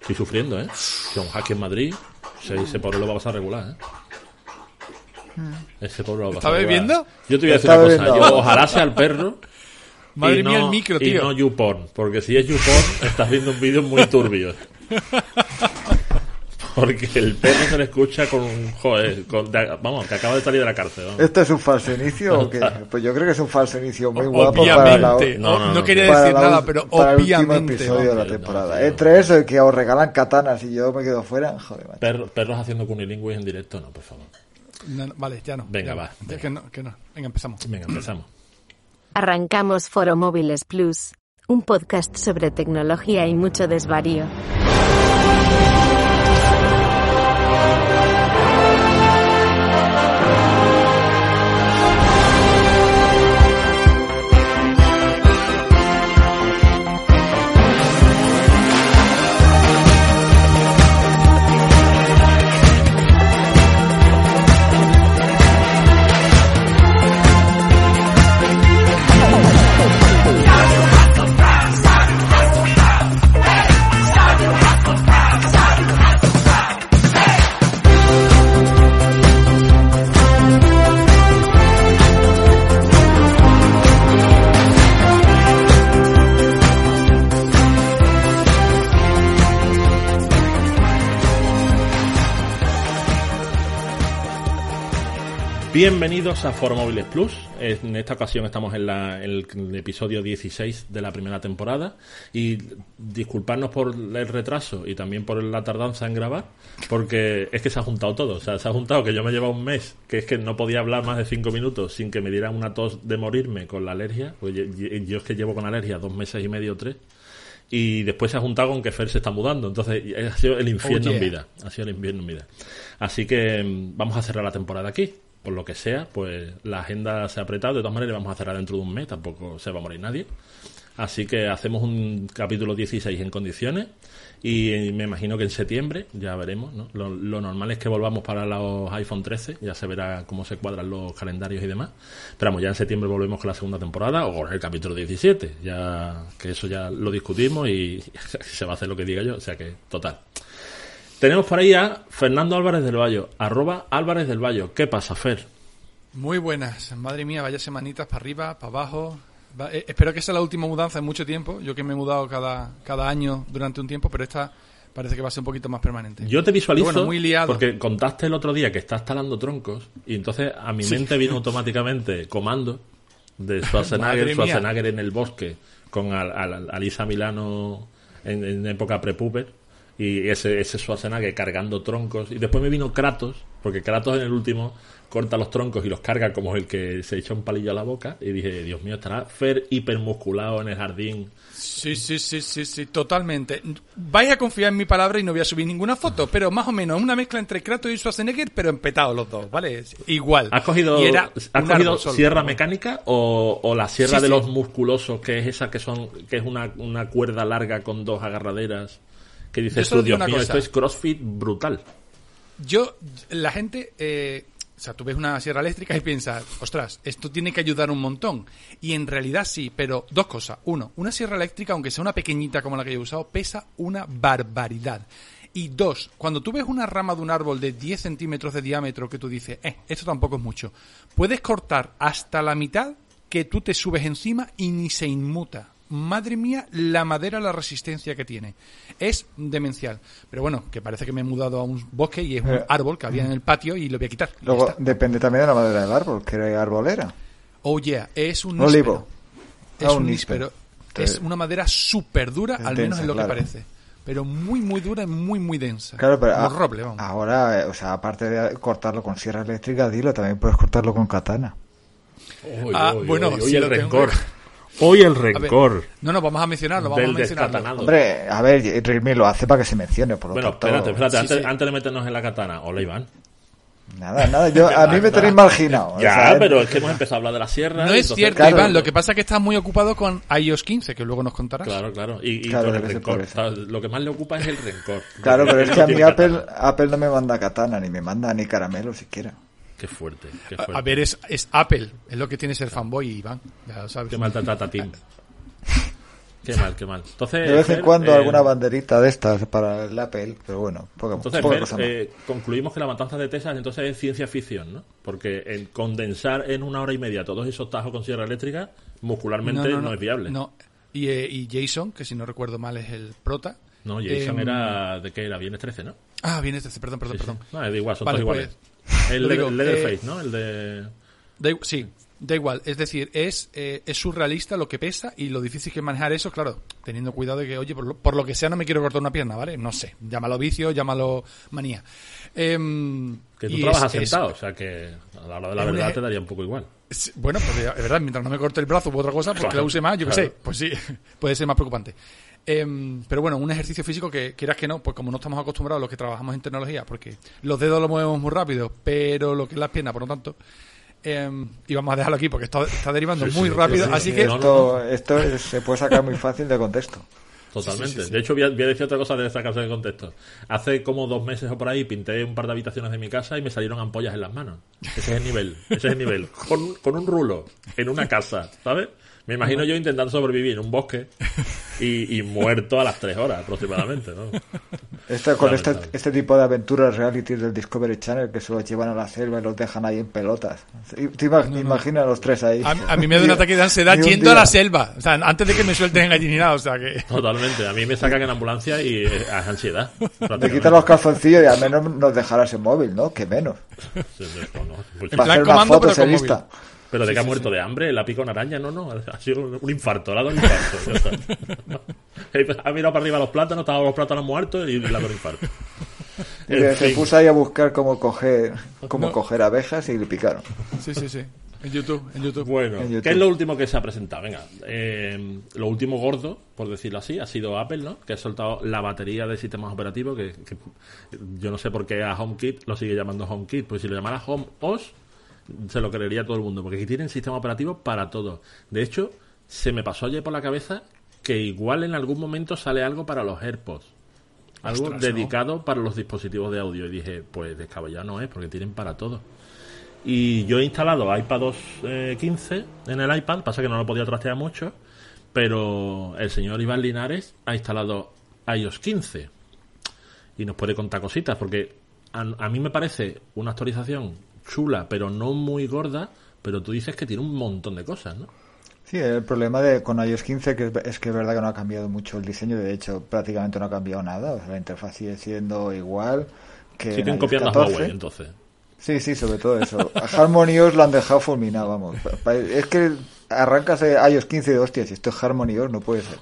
Estoy sufriendo, ¿eh? Con Jaque en Madrid, ese, ese pobre lo va a pasar regular, ¿eh? Ese pobre lo va a pasar ¿Está regular. bebiendo? Yo te voy a decir Está una cosa. bebiendo. Yo, ojalá sea el perro. Madre y no- mía, el micro, Y tío. no YouPorn, porque si es YouPorn, estás viendo un vídeo muy turbio. Porque el perro se le escucha con un. Joder, con- de- vamos, que acaba de salir de la cárcel. ¿Esto es un falso inicio o qué? Pues yo creo que es un falso inicio muy guapo para, la, Obviamente. No, no, no, no, quería para decir la nada, pero para el último obviamente. episodio de la no, temporada. Entre eso y que os regalan katanas y yo me quedo fuera, joder, macho. Perro- perros haciendo cunilingües en directo, no, por favor. No, no, vale, ya no. Venga, ya no. va, Ya venga. Que no, que no. Venga, empezamos. Venga, empezamos. Arrancamos Foro Móviles Plus, un podcast sobre tecnología y mucho desvarío. Thank you. Bienvenidos a Foro Móviles Plus. En esta ocasión estamos en, la- en el episodio 16 de la primera temporada. Y disculparnos por el retraso y también por la tardanza en grabar, porque es que se ha juntado todo. O sea, se ha juntado que yo me llevaba un mes, que es que no podía hablar más de cinco minutos sin que me dieran una tos de morirme con la alergia. Pues yo, yo es que llevo con alergia dos meses y medio, tres. Y después se ha juntado con que Fer se está mudando. Entonces ha sido el infierno Oh, en vida. Ha sido el infierno en vida. Así que mm, vamos a cerrar la temporada aquí. Por lo que sea, pues la agenda se ha apretado. De todas maneras, vamos a cerrar dentro de un mes. Tampoco se va a morir nadie. Así que hacemos un capítulo 16 en condiciones. Y me imagino que en septiembre, ya veremos, ¿no? Lo, normal es que volvamos para los iPhone 13, ya se verá cómo se cuadran los calendarios y demás. Pero vamos, ya en septiembre volvemos con la segunda temporada o con el capítulo 17, ya que eso ya lo discutimos y se va a hacer lo que diga yo, o sea que, total. Tenemos por ahí a Fernando Álvarez del Valle, arroba Álvarez del Valle. ¿Qué pasa, Fer? Muy buenas. Madre mía, vaya semanitas para arriba, para abajo. Va- eh, espero que sea la última mudanza en mucho tiempo. Yo que me he mudado cada, cada año durante un tiempo, pero esta parece que va a ser un poquito más permanente. Yo te visualizo bueno, muy liado. porque contaste el otro día que estás talando troncos y entonces a mi mente vino automáticamente comando de Schwarzenegger. Schwarzenegger en el bosque con Al- Al- Alisa Milano en, en época prepuber y ese, ese Schwarzenegger cargando troncos y después me vino Kratos porque Kratos en el último corta los troncos y los carga como el que se echa un palillo a la boca y dije, Dios mío, estará Fer hipermusculado en el jardín Sí, sí, sí, sí, sí, totalmente. Vais a confiar en mi palabra y no voy a subir ninguna foto, pero más o menos una mezcla entre Kratos y Schwarzenegger, pero empetados los dos, ¿vale? Igual. ¿Has cogido, Y era ¿has un cogido solo. sierra mecánica o, o la sierra Sí, de sí. los musculosos, que es esa que son que es una, una cuerda larga con dos agarraderas? Que dices tú, digo Dios una mío, cosa. esto es CrossFit brutal. Yo, la gente, eh, o sea, tú ves una sierra eléctrica y piensas, ostras, esto tiene que ayudar un montón. Y en realidad sí, pero dos cosas. Uno, una sierra eléctrica, aunque sea una pequeñita como la que yo he usado, pesa una barbaridad. Y dos, cuando tú ves una rama de un árbol de 10 centímetros de diámetro que tú dices, eh, esto tampoco es mucho, puedes cortar hasta la mitad que tú te subes encima y ni se inmuta. Madre mía, la madera, la resistencia que tiene. Es demencial. Pero bueno, que parece que me he mudado a un bosque y es un Eh, árbol que había en el patio y lo voy a quitar. Luego, está. depende también de la madera del árbol, que árbol era. Oh yeah, es un olivo. níspero. Es Ah, un níspero. Es una madera súper dura, al menos densa, en lo claro. que parece. Pero muy, muy dura y muy, muy densa. Claro, pero a- roble, vamos. ahora, o sea, aparte de cortarlo con sierra eléctrica, dilo, también puedes cortarlo con katana. Uy, Ah, uy, bueno, uy, uy, si el lo tengo- rencor. Hoy el rencor. No, no, vamos a mencionarlo, vamos a mencionarlo. Hombre, a ver, Realme lo hace para que se mencione, por lo Bueno, tanto. espérate, espérate, Sí, antes, sí. antes de meternos en la katana. Hola, Iván. Nada, nada, yo, a mí me tenéis marginado. o Ya, sea, pero es que hemos empezado a hablar de la sierra. No es entonces- cierto, claro. Iván. Lo que pasa es que estás muy ocupado con iOS 15, que luego nos contarás. Claro, claro. Y, y Claro, con el rencor. Está- Lo que más le ocupa es el rencor. Claro, pero es que a mí Apple. Apple no me manda katana, ni me manda ni caramelo siquiera. Qué fuerte, qué A, fuerte. a ver, es, es Apple. Es lo que tiene ser fanboy, Iván. Ya lo sabes. Qué mal te trata Tim. Qué mal, qué mal. Entonces, De vez en Fer, cuando eh, alguna banderita de estas para el Apple, pero bueno, poca, Entonces, poca Fer, cosa más. eh, concluimos que la matanza de Texas entonces es ciencia ficción, ¿no? Porque el condensar en una hora y media todos esos tajos con sierra eléctrica, muscularmente no, es viable. No. Y, eh, y Jason, que si no recuerdo mal es el prota. No, Jason Em, era de qué era, Viernes 13, ¿no? Ah, viene este, perdón, perdón, Sí, sí. perdón. No, es igual, son Vale, todos iguales. El digo, Leatherface, eh, ¿no? El de... Sí, da igual. Es decir, es, eh, es surrealista lo que pesa y lo difícil que es manejar eso, claro, teniendo cuidado de que, oye, por lo, por lo que sea no me quiero cortar una pierna, ¿vale? No sé, llámalo vicio, llámalo manía. Em, Que tú trabajas es- es- sentado, o sea que a la hora de la verdad te daría un poco igual. Bueno, pues es verdad, mientras no me corte el brazo u otra cosa, porque Claro, la use más, yo qué sé, pues sí, puede ser más preocupante. Em, pero bueno, un ejercicio físico que quieras que no, pues como no estamos acostumbrados los que trabajamos en tecnología, porque los dedos los movemos muy rápido, pero lo que es las piernas, por lo tanto, em, y vamos a dejarlo aquí porque está, está derivando Sí, muy sí, rápido, sí, sí, así sí, que esto esto es- se puede sacar muy fácil de contexto. Totalmente. Sí, sí, sí. De hecho, voy a, voy a decir otra cosa de sacarse de contexto. Hace como dos meses o por ahí pinté un par de habitaciones de mi casa y me salieron ampollas en las manos. Ese es el nivel. Ese es el nivel. Con, con un rulo en una casa, ¿sabes? Me imagino yo intentando sobrevivir en un bosque y, y muerto a las tres horas aproximadamente, ¿no? Este, con este, este tipo de aventuras reality del Discovery Channel que se los llevan a la selva y los dejan ahí en pelotas. ¿Te ima- imagina a los tres ahí? a, a mí me da un ataque de ansiedad yendo a la selva, o sea, antes de que me suelten en gallinada, o sea que... Totalmente. A mí me sacan en ambulancia y eh, es ansiedad. Te quitan los calzoncillos y al menos nos dejarás el móvil, ¿no? Que menos. Sí, sí, no, no. Pues. En Para plan hacer una comando, foto pero se con lista. Pero de que ha muerto de hambre, la pica una araña, no, no. Ha sido un infarto, le ha dado un infarto. ha mirado para arriba los plátanos, estaban los plátanos muertos y le ha dado un infarto. Se fin. puso ahí a buscar cómo coger, cómo coger abejas y le picaron. Sí, sí, sí. En YouTube, en YouTube. Bueno, En YouTube. ¿qué es lo último que se ha presentado? Venga, eh, lo último gordo, por decirlo así, ha sido Apple, ¿no? Que ha soltado la batería de sistemas operativos, que, que yo no sé por qué a HomeKit lo sigue llamando HomeKit, pues si lo llamara HomeOS, se lo creería todo el mundo, porque aquí tienen sistema operativo para todo. De hecho, se me pasó ayer por la cabeza que igual en algún momento sale algo para los AirPods. Algo Ostras, ¿no? dedicado para los dispositivos de audio. Y dije, pues descabellado no es, porque tienen para todo. Y yo he instalado iPadOS eh, 15 en el iPad, pasa que no lo podía trastear mucho, pero el señor Iván Linares ha instalado iOS 15 y nos puede contar cositas, porque a, a mí me parece una actualización chula, pero no muy gorda, pero tú dices que tiene un montón de cosas, ¿no? Sí, el problema de con iOS 15 que es, que es verdad que no ha cambiado mucho el diseño, de hecho prácticamente no ha cambiado nada, o sea, la interfaz sigue siendo igual que Siguen iOS copiando a 14. Huawei, entonces. Sí, sí, sobre todo eso. A Harmony OS lo han dejado fulminado, vamos. Es que arrancas iOS 15 de hostias, si esto es Harmony OS no puede ser.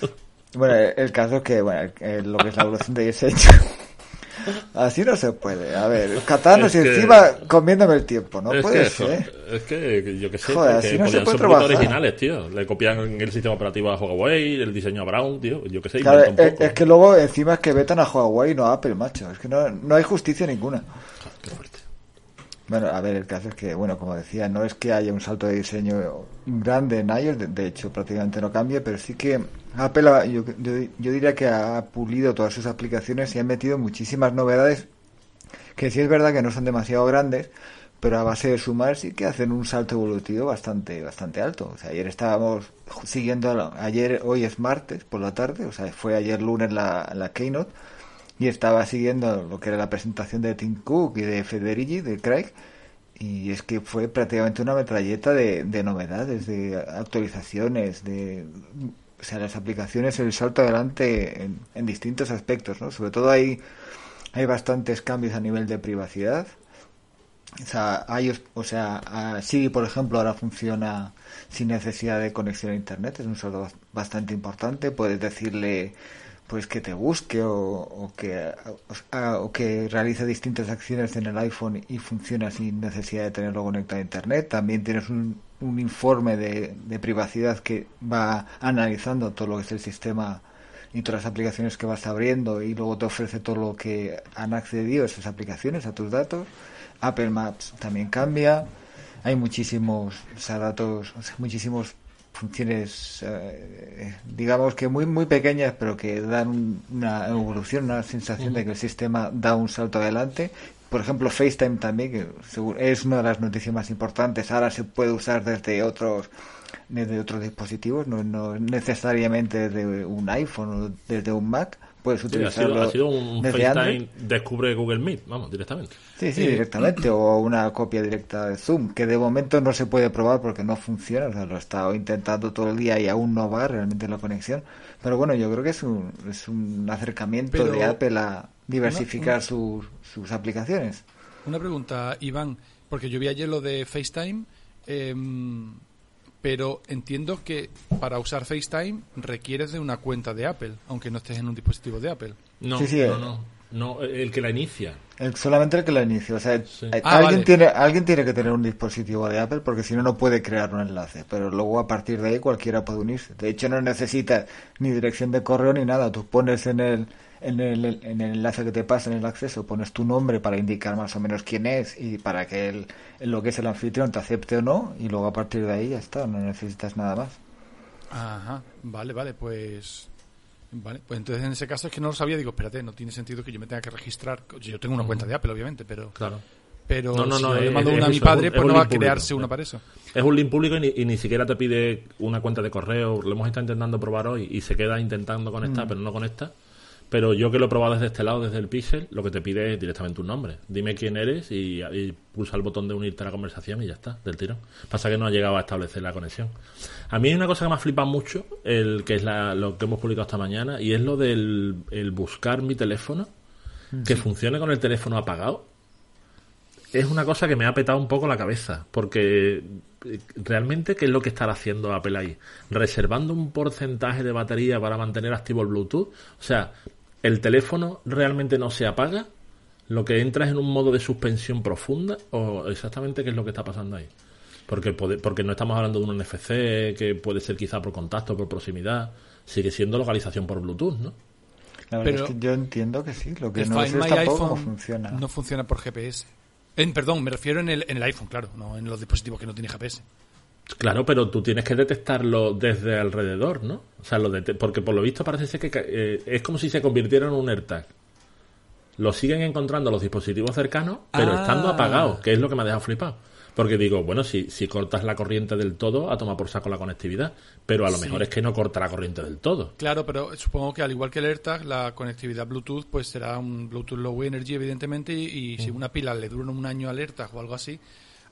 Bueno, el, caso es que, bueno, lo que es la evolución de diseño. Así no se puede. A ver, Katanos Es y que- encima comiéndome el tiempo, no puede que eso, ser. es que yo que sé, Joder, así no se puede trabajar. originales, tío. Le copian el sistema operativo a Huawei, el diseño a Brown, tío. Yo que sé, Claro, es, poco. es que luego encima es que vetan a Huawei y no a Apple, macho. Es que no, no hay justicia ninguna. Bueno, a ver, el caso es que, bueno, como decía, no es que haya un salto de diseño grande en iOS, de, hecho prácticamente no cambia, pero sí que Apple, ha- yo, yo, yo diría que ha pulido todas sus aplicaciones y ha metido muchísimas novedades que sí es verdad que no son demasiado grandes, pero a base de sumar sí que hacen un salto evolutivo bastante bastante alto. O sea, ayer estábamos siguiendo, ayer, hoy es martes por la tarde, o sea, fue ayer lunes la, la Keynote, y estaba siguiendo lo que era la presentación de Tim Cook y de Federici, de Craig, y es que fue prácticamente una metralleta de, de novedades, de actualizaciones, de... O sea, las aplicaciones, el salto adelante en, en distintos aspectos, ¿no? Sobre todo hay, hay bastantes cambios a nivel de privacidad. O sea, iOS- o sea, Siri, por ejemplo, ahora funciona sin necesidad de conexión a internet, es un salto bas- bastante importante. Puedes decirle pues que te busque o, o que o, o que realice distintas acciones en el iPhone y funciona sin necesidad de tenerlo conectado a internet. También tienes un, un informe de, privacidad que va analizando todo lo que es el sistema y todas las aplicaciones que vas abriendo y luego te ofrece todo lo que han accedido esas aplicaciones, a tus datos. Apple Maps también cambia. Hay muchísimos o datos, sea, muchísimos funciones, eh, digamos que muy muy pequeñas, pero que dan una evolución, una sensación de que el sistema da un salto adelante. Por ejemplo, FaceTime también, que es una de las noticias más importantes. Ahora se puede usar desde otros desde otros dispositivos, no, no necesariamente desde un iPhone o desde un Mac. Puedes utilizarlo. ha, sido, ha sido un FaceTime descubre Google Meet, vamos, directamente. Sí, sí, directamente. o una copia directa de Zoom, que de momento no se puede probar porque no funciona. O sea, lo he estado intentando todo el día y aún no va realmente la conexión. Pero bueno, yo creo que es un, es un acercamiento Pero- de Apple a diversificar Una- una- sus, sus aplicaciones. Una pregunta, Iván, porque yo vi ayer lo de FaceTime, em, pero entiendo que para usar FaceTime requieres de una cuenta de Apple, aunque no estés en un dispositivo de Apple. No, Sí, sí, no, eh. no, no, el que la inicia. El- solamente el que la inicia. O sea, Sí. eh, Ah, alguien, vale. tiene, alguien tiene que tener un dispositivo de Apple porque si no, no puede crear un enlace. Pero luego a partir de ahí cualquiera puede unirse. De hecho, no necesitas ni dirección de correo ni nada. Tú pones en el, en el, en el enlace que te pasa en el acceso, pones tu nombre para indicar más o menos quién es y para que el, lo que es el anfitrión te acepte o no. Y luego a partir de ahí ya está. No necesitas nada más. Ajá, vale, vale, pues... Vale, pues entonces en ese caso es que no lo sabía, digo, espérate, no tiene sentido que yo me tenga que registrar. Yo tengo una cuenta de Apple, obviamente, pero... Claro. Pero No, no, si no, yo le mando es una a mi padre, un- pues es no va a crearse público, una para eso. Es un link público y ni, y ni siquiera te pide una cuenta de correo. Lo hemos estado intentando probar hoy y se queda intentando conectar, pero no conecta. Pero yo que lo he probado desde este lado, desde el Pixel, lo que te pide es directamente un nombre. Dime quién eres y, y pulsa el botón de unirte a la conversación y ya está, del tirón. Pasa que no ha llegado a establecer la conexión. A mí hay una cosa que me ha flipado mucho, el que es la- lo que hemos publicado esta mañana, y es lo del el buscar mi teléfono, que funcione con el teléfono apagado es una cosa que me ha petado un poco la cabeza, porque eh, realmente, ¿qué es lo que estará haciendo Apple ahí? Reservando un porcentaje de batería para mantener activo el Bluetooth. O sea, ¿el teléfono realmente no se apaga? ¿Lo que entra es en un modo de suspensión profunda? ¿O exactamente qué es lo que está pasando ahí? Porque, porque no estamos hablando de un NFC que puede ser quizá por contacto, por proximidad. Sigue siendo localización por Bluetooth, ¿no? La verdad Pero- es que yo entiendo que sí. Lo que no sé es tampoco iPhone funciona. no funciona por GPS. En, perdón, me refiero en el, en el iPhone, claro, no en los dispositivos que no tienen GPS. Claro, pero tú tienes que detectarlo desde alrededor, ¿no? O sea, lo porque por lo visto parece ser que eh, es como si se convirtiera en un AirTag. Lo siguen encontrando los dispositivos cercanos, pero Ah. estando apagados, que es lo que me ha dejado flipado. Porque digo, bueno, si, si cortas la corriente del todo, a tomar por saco la conectividad. Pero a lo Sí. mejor es que no corta la corriente del todo. Claro, pero supongo que al igual que el AirTag, la conectividad Bluetooth pues será un Bluetooth Low Energy, evidentemente, y, y si una pila le dura un año al AirTag o algo así,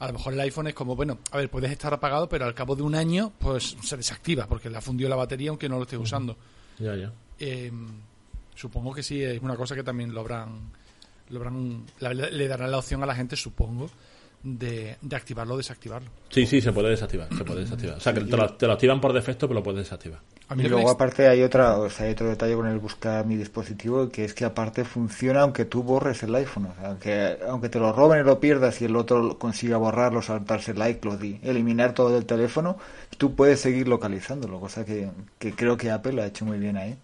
a lo mejor el iPhone es como, bueno, a ver, puedes estar apagado, pero al cabo de un año pues se desactiva porque le ha fundido la batería aunque no lo estés usando. Ya, ya. Eh, supongo que sí, es una cosa que también lo habrán, lo habrán la- le darán la opción a la gente, supongo, de, de activarlo o desactivarlo. Sí, sí, se puede desactivar, se puede desactivar. O sea, que te lo, te lo activan por defecto, pero lo puedes desactivar. A mí Y luego aparte hay otra, o sea, hay otro detalle con el buscar mi dispositivo que es que aparte funciona aunque tú borres el iPhone, o sea, aunque aunque te lo roben y lo pierdas y el otro consiga borrarlo, saltarse el iCloud y eliminar todo del teléfono, tú puedes seguir localizándolo, cosa que, que creo que Apple lo ha hecho muy bien ahí.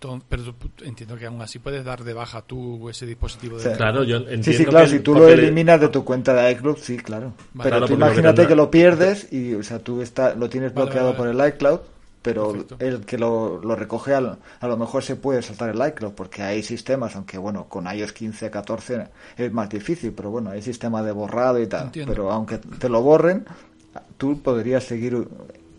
Enton- pero entiendo que aún así puedes dar de baja tú ese dispositivo de Sí. Claro, yo entiendo Sí, sí, claro, que- si tú lo eliminas de tu cuenta de iCloud, sí, claro. Vale. Pero Claro, tú imagínate que lo pierdes y, o sea, tú está, lo tienes Vale, bloqueado vale, por el iCloud, pero Perfecto. el que lo, lo recoge al- a lo mejor se puede saltar el iCloud porque hay sistemas, aunque bueno, con iOS 15, 14 es más difícil, pero bueno, hay sistema de borrado y tal. Entiendo. Pero aunque te lo borren, tú podrías seguir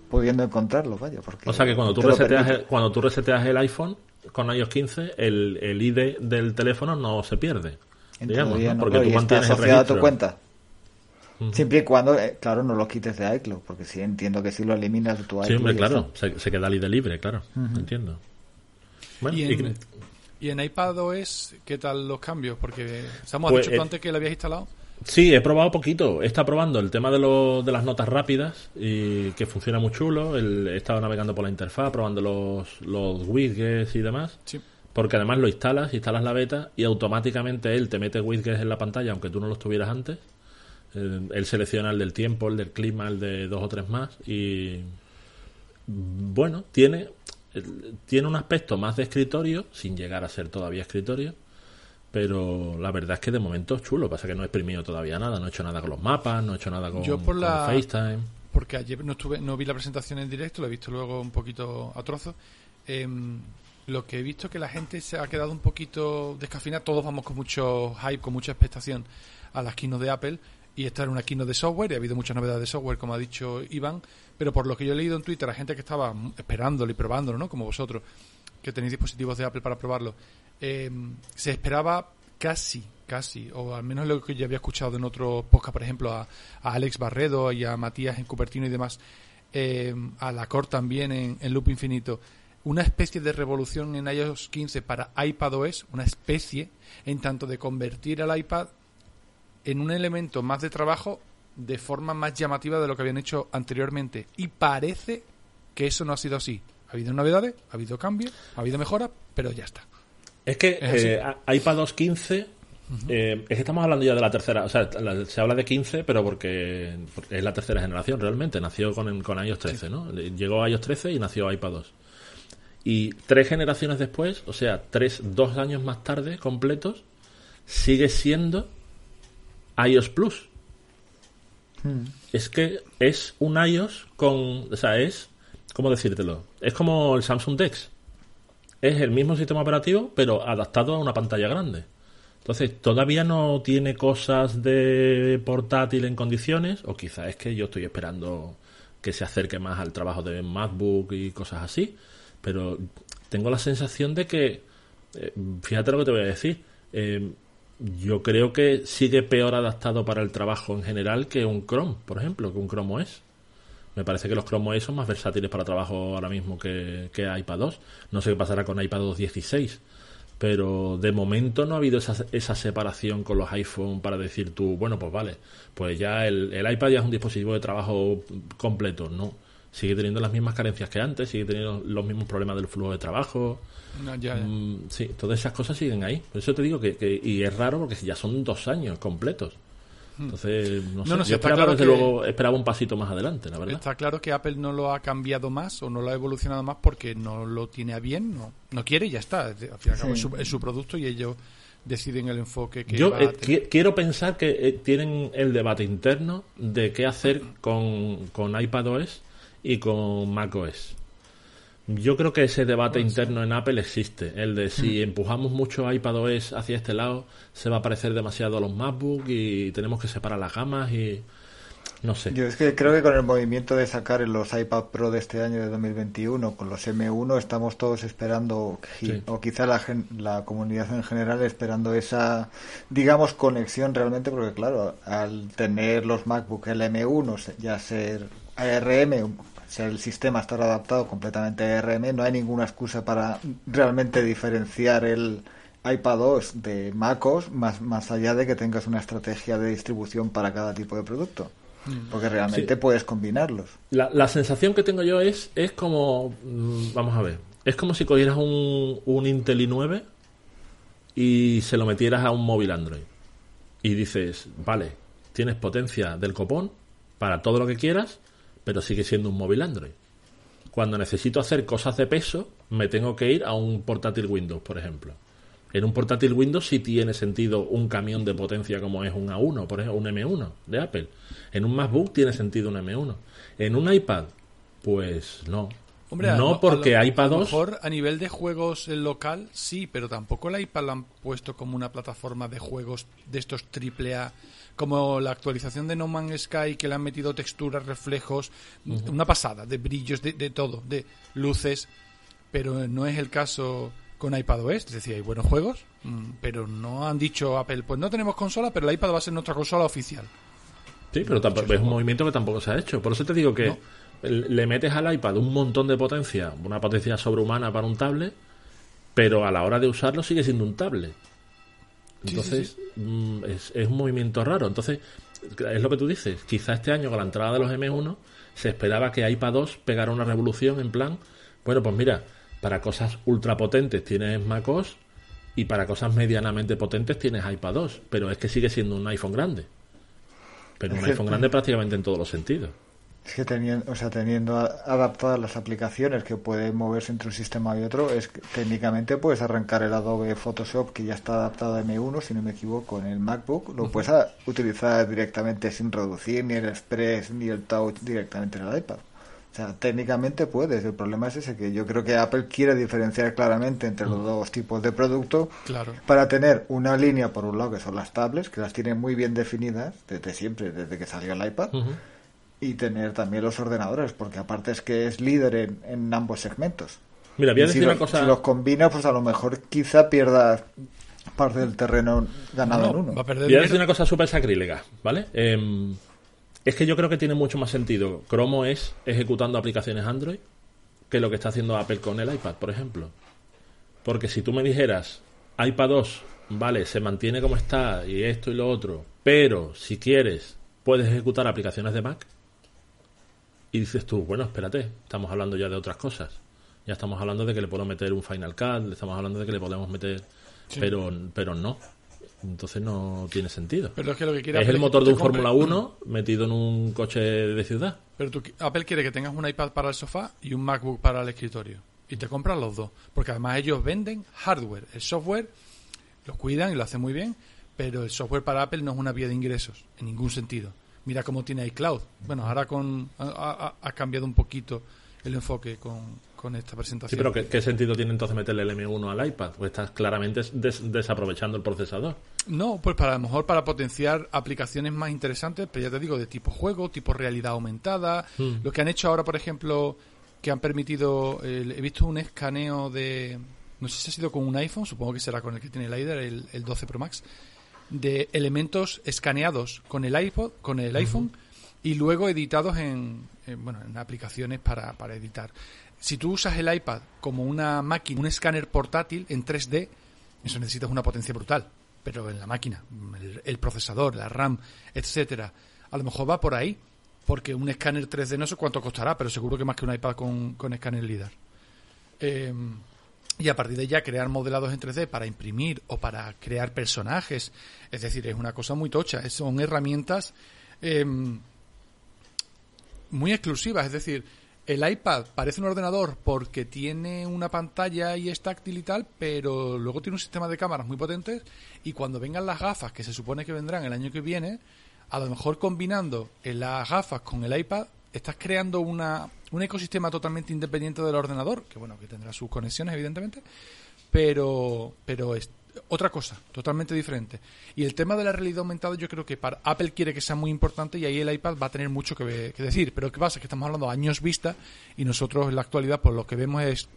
pudiendo encontrarlo, vaya. Porque O sea que cuando tú, reseteas el, cuando tú reseteas el iPhone con iOS 15, el, el ID del teoría no se pierde. En digamos, ¿no? no, Porque tú y mantienes el asociado a tu cuenta. Siempre y cuando, eh, claro, no lo quites de iCloud, porque sí entiendo que si lo eliminas de tu iCloud. Sí, hombre, claro. Se, se queda el ID libre, claro. Entiendo. Bueno, Y y en, que- y en iPad OS, ¿qué tal los cambios? Porque Samu, has Pues, dicho tú eh, antes que lo habías instalado. Sí, he probado poquito. He estado probando el tema de, lo- de las notas rápidas y que funciona muy chulo. El- he estado navegando por la interfaz, probando los, los widgets y demás. Sí. Porque además lo instalas, instalas la beta y automáticamente él te mete widgets en la pantalla, aunque tú no los tuvieras antes. Eh, él selecciona el del tiempo, el del clima, el de dos o tres más y bueno, tiene tiene un aspecto más de escritorio, sin llegar a ser todavía escritorio, pero la verdad es que de momento es chulo. Pasa que no he exprimido todavía nada, no he hecho nada con los mapas, no he hecho nada con, Yo por la- FaceTime. porque ayer no estuve no vi la presentación en directo lo he visto luego un poquito a trozos Em, lo que he visto que la gente se ha quedado un poquito descafeinada todos vamos con mucho hype con mucha expectación a las keynote de Apple y esta era una keynote de software y ha habido muchas novedades de software como ha dicho Iván pero por lo que yo he leído en Twitter a gente que estaba esperándolo y probándolo no como vosotros que tenéis dispositivos de Apple para probarlo em, se esperaba casi, casi, o al menos lo que yo había escuchado en otro podcast, por ejemplo, a, Alex Barredo y a Matías en Cupertino y demás, eh, a la Cor también en, Loop Infinito, una especie de revolución en iOS 15 para iPadOS, una especie, en tanto de convertir al iPad en un elemento más de trabajo de forma más llamativa de lo que habían hecho anteriormente. Y parece que eso no ha sido así. Ha habido novedades, ha habido cambios, ha habido mejoras, pero ya está. Es que Es así. eh, a- iPadOS 15, eh, es que estamos hablando ya de la tercera, o sea, la- se habla de 15, pero porque, porque es la tercera generación realmente, nació con, con iOS 13, ¿no? Llegó iOS 13 y nació iPadOS. Y tres generaciones después, o sea, tres, dos años más tarde, completos, sigue siendo iOS Plus. Es que es un iOS con, o sea, es, ¿cómo decírtelo? Es como el Samsung Dex es el mismo sistema operativo, pero adaptado a una pantalla grande. Entonces, todavía no tiene cosas de portátil en condiciones, o quizás es que yo estoy esperando que se acerque más al trabajo de MacBook y cosas así, pero tengo la sensación de que, eh, fíjate lo que te voy a decir, eh, yo creo que sigue peor adaptado para el trabajo en general que un Chrome, por ejemplo, que un Chrome OS. Me parece que los Chrome OS son más versátiles para trabajo ahora mismo que, que iPadOS. No sé qué pasará con iPadOS 16. Pero de momento no ha habido esa, esa separación con los iPhone para decir tú, bueno, pues vale, pues ya el, el iPad ya es un dispositivo de trabajo completo. No, sigue teniendo las mismas carencias que antes, sigue teniendo los mismos problemas del flujo de trabajo. No, ya, ya. Mm, sí, todas esas cosas siguen ahí. Por eso te digo que, que- y es raro porque ya son dos años completos. Entonces, no sé, No, no, yo está esperaba, claro desde que- luego, esperaba un pasito más adelante, la verdad. Está claro que Apple no lo ha cambiado más o no lo ha evolucionado más porque no lo tiene a bien, no, no quiere y ya está. Al fin y al cabo es, su, es su producto y ellos deciden el enfoque que Yo va a eh, tener. quiero pensar que eh, tienen el debate interno de qué hacer con, con iPadOS y con macOS. Yo creo que ese debate interno en Apple existe, el de si empujamos mucho iPadOS hacia este lado, se va a parecer demasiado a los MacBook y tenemos que separar las gamas y no sé. Yo es que creo que con el movimiento de sacar los iPad Pro de este año de 2021, con los M1, estamos todos esperando, Sí. o quizá la, gen- la comunidad en general esperando esa, digamos, conexión realmente, porque claro, al tener los MacBook el M1, se- ya ser ARM, ser el sistema estar adaptado completamente a ARM, no hay ninguna excusa para realmente diferenciar el iPadOS de MacOS, más, más allá de que tengas una estrategia de distribución para cada tipo de producto. Porque realmente Sí. puedes combinarlos. La, la sensación que tengo yo es, es como, mm, vamos a ver, es como si cogieras un, un Intel i9 y se lo metieras a un móvil Android. Y dices, vale, tienes potencia del copón para todo lo que quieras, pero sigue siendo un móvil Android. Cuando necesito hacer cosas de peso, me tengo que ir a un portátil Windows, por ejemplo. En un portátil Windows sí tiene sentido un camión de potencia como es un A1, por ejemplo, un M1 de Apple. En un MacBook tiene sentido un M1. En un iPad, pues no. Hombre, no porque a lo, iPad a lo 2 mejor a nivel de juegos en local sí, pero tampoco el iPad lo han puesto como una plataforma de juegos de estos triple A, como la actualización de No Man's Sky que le han metido texturas, reflejos, una pasada de brillos, de, de todo, de luces, pero no es el caso con iPadOS, es decir, hay buenos juegos, mm, pero no han dicho Apple, pues no tenemos consola, pero el iPad va a ser nuestra consola oficial. Sí, pero tampoco, es un movimiento que tampoco se ha hecho. Por eso te digo que No. le metes al iPad un montón de potencia, una potencia sobrehumana para un tablet, pero a la hora de usarlo sigue siendo un tablet. Entonces, mm, es, es un movimiento raro. Entonces, es lo que tú dices. Quizá este año, con la entrada de los M1, se esperaba que iPad 2 pegara una revolución en plan, bueno, pues mira, para cosas ultra potentes tienes MacOS y para cosas medianamente potentes tienes iPad 2, pero es que sigue siendo un iPhone grande. Pero un iPhone grande prácticamente en todos los sentidos. Es que teniendo, o sea, teniendo adaptadas las aplicaciones que pueden moverse entre un sistema y otro, es que técnicamente puedes arrancar el Adobe Photoshop que ya está adaptado a M1, si no me equivoco, en el MacBook, lo puedes a- utilizar directamente sin reducir ni el Express ni el Touch directamente en el iPad. O sea, técnicamente puedes. El problema es ese que yo creo que Apple quiere diferenciar claramente entre los dos tipos de producto Claro. para tener una línea por un lado que son las tablets, que las tienen muy bien definidas desde siempre, desde que salió el iPad. Y tener también los ordenadores, porque aparte es que es líder en, en ambos segmentos. Mira, voy a Y si, decir una lo- cosa. si los combina, pues a lo mejor quizá pierda parte del terreno ganado No, en uno. va a perder Voy a decir una cosa súper sacrílega, ¿vale? Em, es que yo creo que tiene mucho más sentido Chrome OS ejecutando aplicaciones Android que lo que está haciendo Apple con el iPad, por ejemplo. Porque si tú me dijeras, iPad 2, vale, se mantiene como está y esto y lo otro, pero si quieres, puedes ejecutar aplicaciones de Mac, y dices tú, bueno, espérate, estamos hablando ya de otras cosas. Ya estamos hablando de que le puedo meter un Final Cut, estamos hablando de que le podemos meter, pero, pero no. Entonces no tiene sentido. Pero es que lo que quiere Es Apple el motor de un Fórmula 1 metido en un coche de ciudad. Pero tú- Apple quiere que tengas un iPad para el sofá y un MacBook para el escritorio. Y te compras los dos. Porque además ellos venden hardware. El software lo cuidan y lo hacen muy bien. Pero el software para Apple no es una vía de ingresos. En ningún sentido. Mira cómo tiene iCloud. Bueno, ahora con ha, cambiado un poquito el enfoque con, con esta Sí, presentación. pero ¿qué, qué sentido tiene entonces meterle el M1 al iPad? Pues estás claramente des- desaprovechando el procesador. No, pues para a lo mejor para potenciar aplicaciones más interesantes, pero ya te digo, de tipo juego, tipo realidad aumentada. Hmm. Lo que han hecho ahora, por ejemplo, que han permitido, eh, he visto un escaneo de, no sé si ha sido con un iPhone, supongo que será con el que tiene el LiDAR, el, el 12 Pro Max, de elementos escaneados con el iPod, con el iPhone y luego editados en, en, bueno, en aplicaciones para, para editar. Si tú usas el iPad como una máquina, un escáner portátil en 3D, eso necesitas una potencia brutal. Pero en la máquina, el, el procesador, la RAM, etcétera, a lo mejor va por ahí. Porque un escáner 3D no sé cuánto costará, pero seguro que más que un iPad con, con escáner LIDAR. Eh, y a partir de ya crear modelados en 3D para imprimir o para crear personajes. Es decir, es una cosa muy tocha. Son herramientas eh, muy exclusivas. Es decir, el iPad parece un ordenador porque tiene una pantalla y es táctil y tal, pero luego tiene un sistema de cámaras muy potentes y cuando vengan las gafas, que se supone que vendrán el año que viene, a lo mejor combinando las gafas con el iPad, estás creando una, un ecosistema totalmente independiente del ordenador, que bueno, que tendrá sus conexiones evidentemente, pero, pero es otra cosa, totalmente diferente. Y el tema de la realidad aumentada yo creo que para Apple quiere que sea muy importante y ahí el iPad va a tener mucho que, que decir. Pero ¿qué pasa? Que estamos hablando de años vista y nosotros en la actualidad pues lo que vemos es,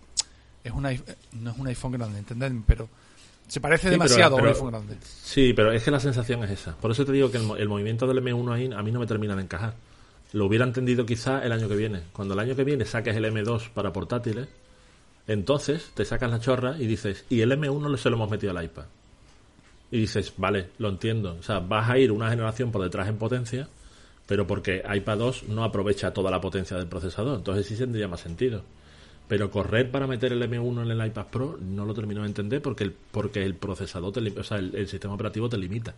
es un, i- no es un iPhone grande, ¿entendés? Pero se parece Sí, pero- demasiado a un iPhone grande. Sí, pero es que la sensación es esa. Por eso te digo que el, el movimiento del M1 ahí a mí no me termina de encajar. Lo hubiera entendido quizá el año que viene. Cuando el año que viene saques el M2 para portátiles, entonces te sacas la chorra y dices, y el M1 se lo hemos metido al iPad. Y dices, vale, lo entiendo. O sea, vas a ir una generación por detrás en potencia, pero porque iPad 2 no aprovecha toda la potencia del procesador. Entonces sí tendría más sentido. Pero correr para meter el M1 en el iPad Pro no lo termino de entender porque el, porque el procesador, te, o sea, el, el sistema operativo te limita.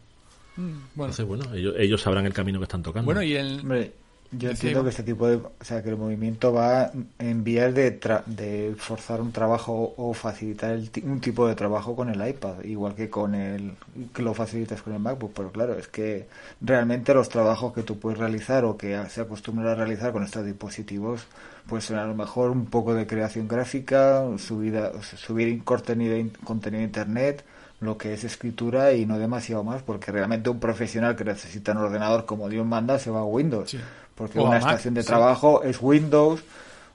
Mm, Bueno, Entonces, bueno, ellos, ellos sabrán el camino que están tocando. bueno y el, Hombre, yo entiendo que este tipo de, o sea, que el movimiento va en vías de, tra- de forzar un trabajo o facilitar el un tipo de trabajo con el iPad, igual que con el que lo facilitas con el MacBook. Pero claro, es que realmente los trabajos que tú puedes realizar o que se acostumbran a realizar con estos dispositivos, pues son a lo mejor un poco de creación gráfica, subida, subir contenido, contenido a internet, lo que es escritura y no demasiado más, porque realmente un profesional que necesita un ordenador como Dios manda se va a Windows, Sí. Porque O una Mac, estación de sí. trabajo es Windows,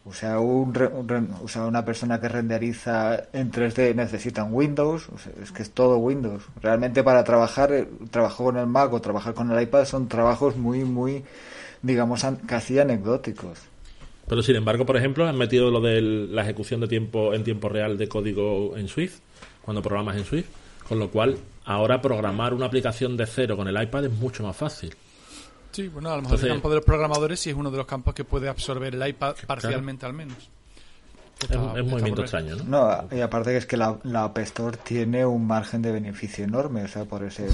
o sea, un, re- un o sea, una persona que renderiza en 3D necesita un Windows, o sea, es que es todo Windows. Realmente para trabajar, eh, trabajar con el Mac o trabajar con el iPad son trabajos muy, muy, digamos, casi anecdóticos. Pero sin embargo, por ejemplo, han metido lo de la ejecución de tiempo en tiempo real de código en Swift, cuando programas en Swift, con lo cual ahora programar una aplicación de cero con el iPad es mucho más fácil. Sí, bueno, a lo mejor Entonces- el campo de los programadores sí es uno de los campos que puede absorber el iPad parcialmente al menos. Es, Está- un- es un está movimiento extraño, ¿no? No, y aparte que es que la, la App Store tiene un margen de beneficio enorme, o sea, por ese,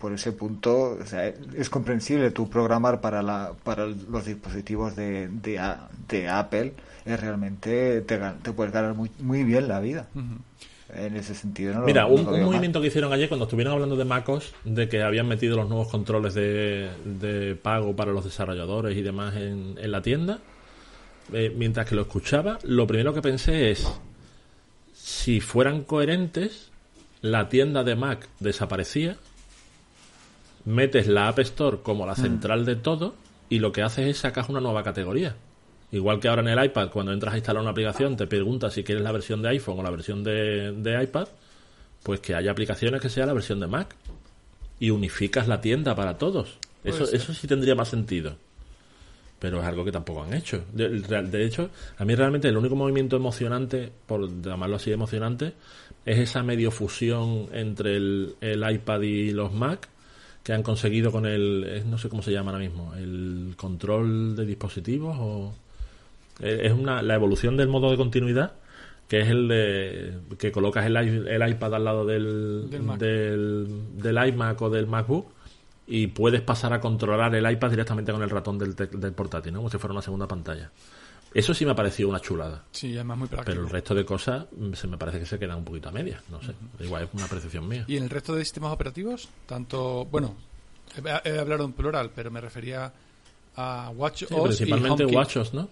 por ese punto, o sea, es comprensible tu programar para la para los dispositivos de, de, de Apple, es realmente te, te puedes ganar muy, muy bien la vida. En ese sentido, no Mira, un, movimiento que hicieron ayer cuando estuvieron hablando de MacOS, de que habían metido los nuevos controles de, de pago para los desarrolladores y demás en, en la tienda, eh, mientras que lo escuchaba, lo primero que pensé es, si fueran coherentes, la tienda de Mac desaparecía, metes la App Store como la mm. central de todo y lo que haces es sacas una nueva categoría. Igual que ahora en el iPad, cuando entras a instalar una aplicación, te pregunta si quieres la versión de iPhone o la versión de, iPad, pues que haya aplicaciones que sea la versión de Mac. Y unificas la tienda para todos. Eso, eso sí tendría más sentido. Pero es algo que tampoco han hecho. De, hecho, a mí realmente el único movimiento emocionante, por llamarlo así emocionante, es esa medio fusión entre el, el iPad y los Mac que han conseguido con el, no sé cómo se llama ahora mismo, el control de dispositivos o eh, es una, la evolución del modo de continuidad que es el de que colocas el, el iPad al lado del, del, iMac o del MacBook y puedes pasar a controlar el iPad directamente con el ratón del, del portátil, ¿no? como si fuera una segunda pantalla. Eso sí me ha parecido una chulada. Sí, además muy práctico. Pero el resto de cosas mm, se me parece que se quedan un poquito a medias, no sé. Igual es una percepción mía. ¿Y en el resto de sistemas operativos? Tanto, bueno, he, hablado en plural, pero me refería a WatchOS principalmente WatchOS, ¿no?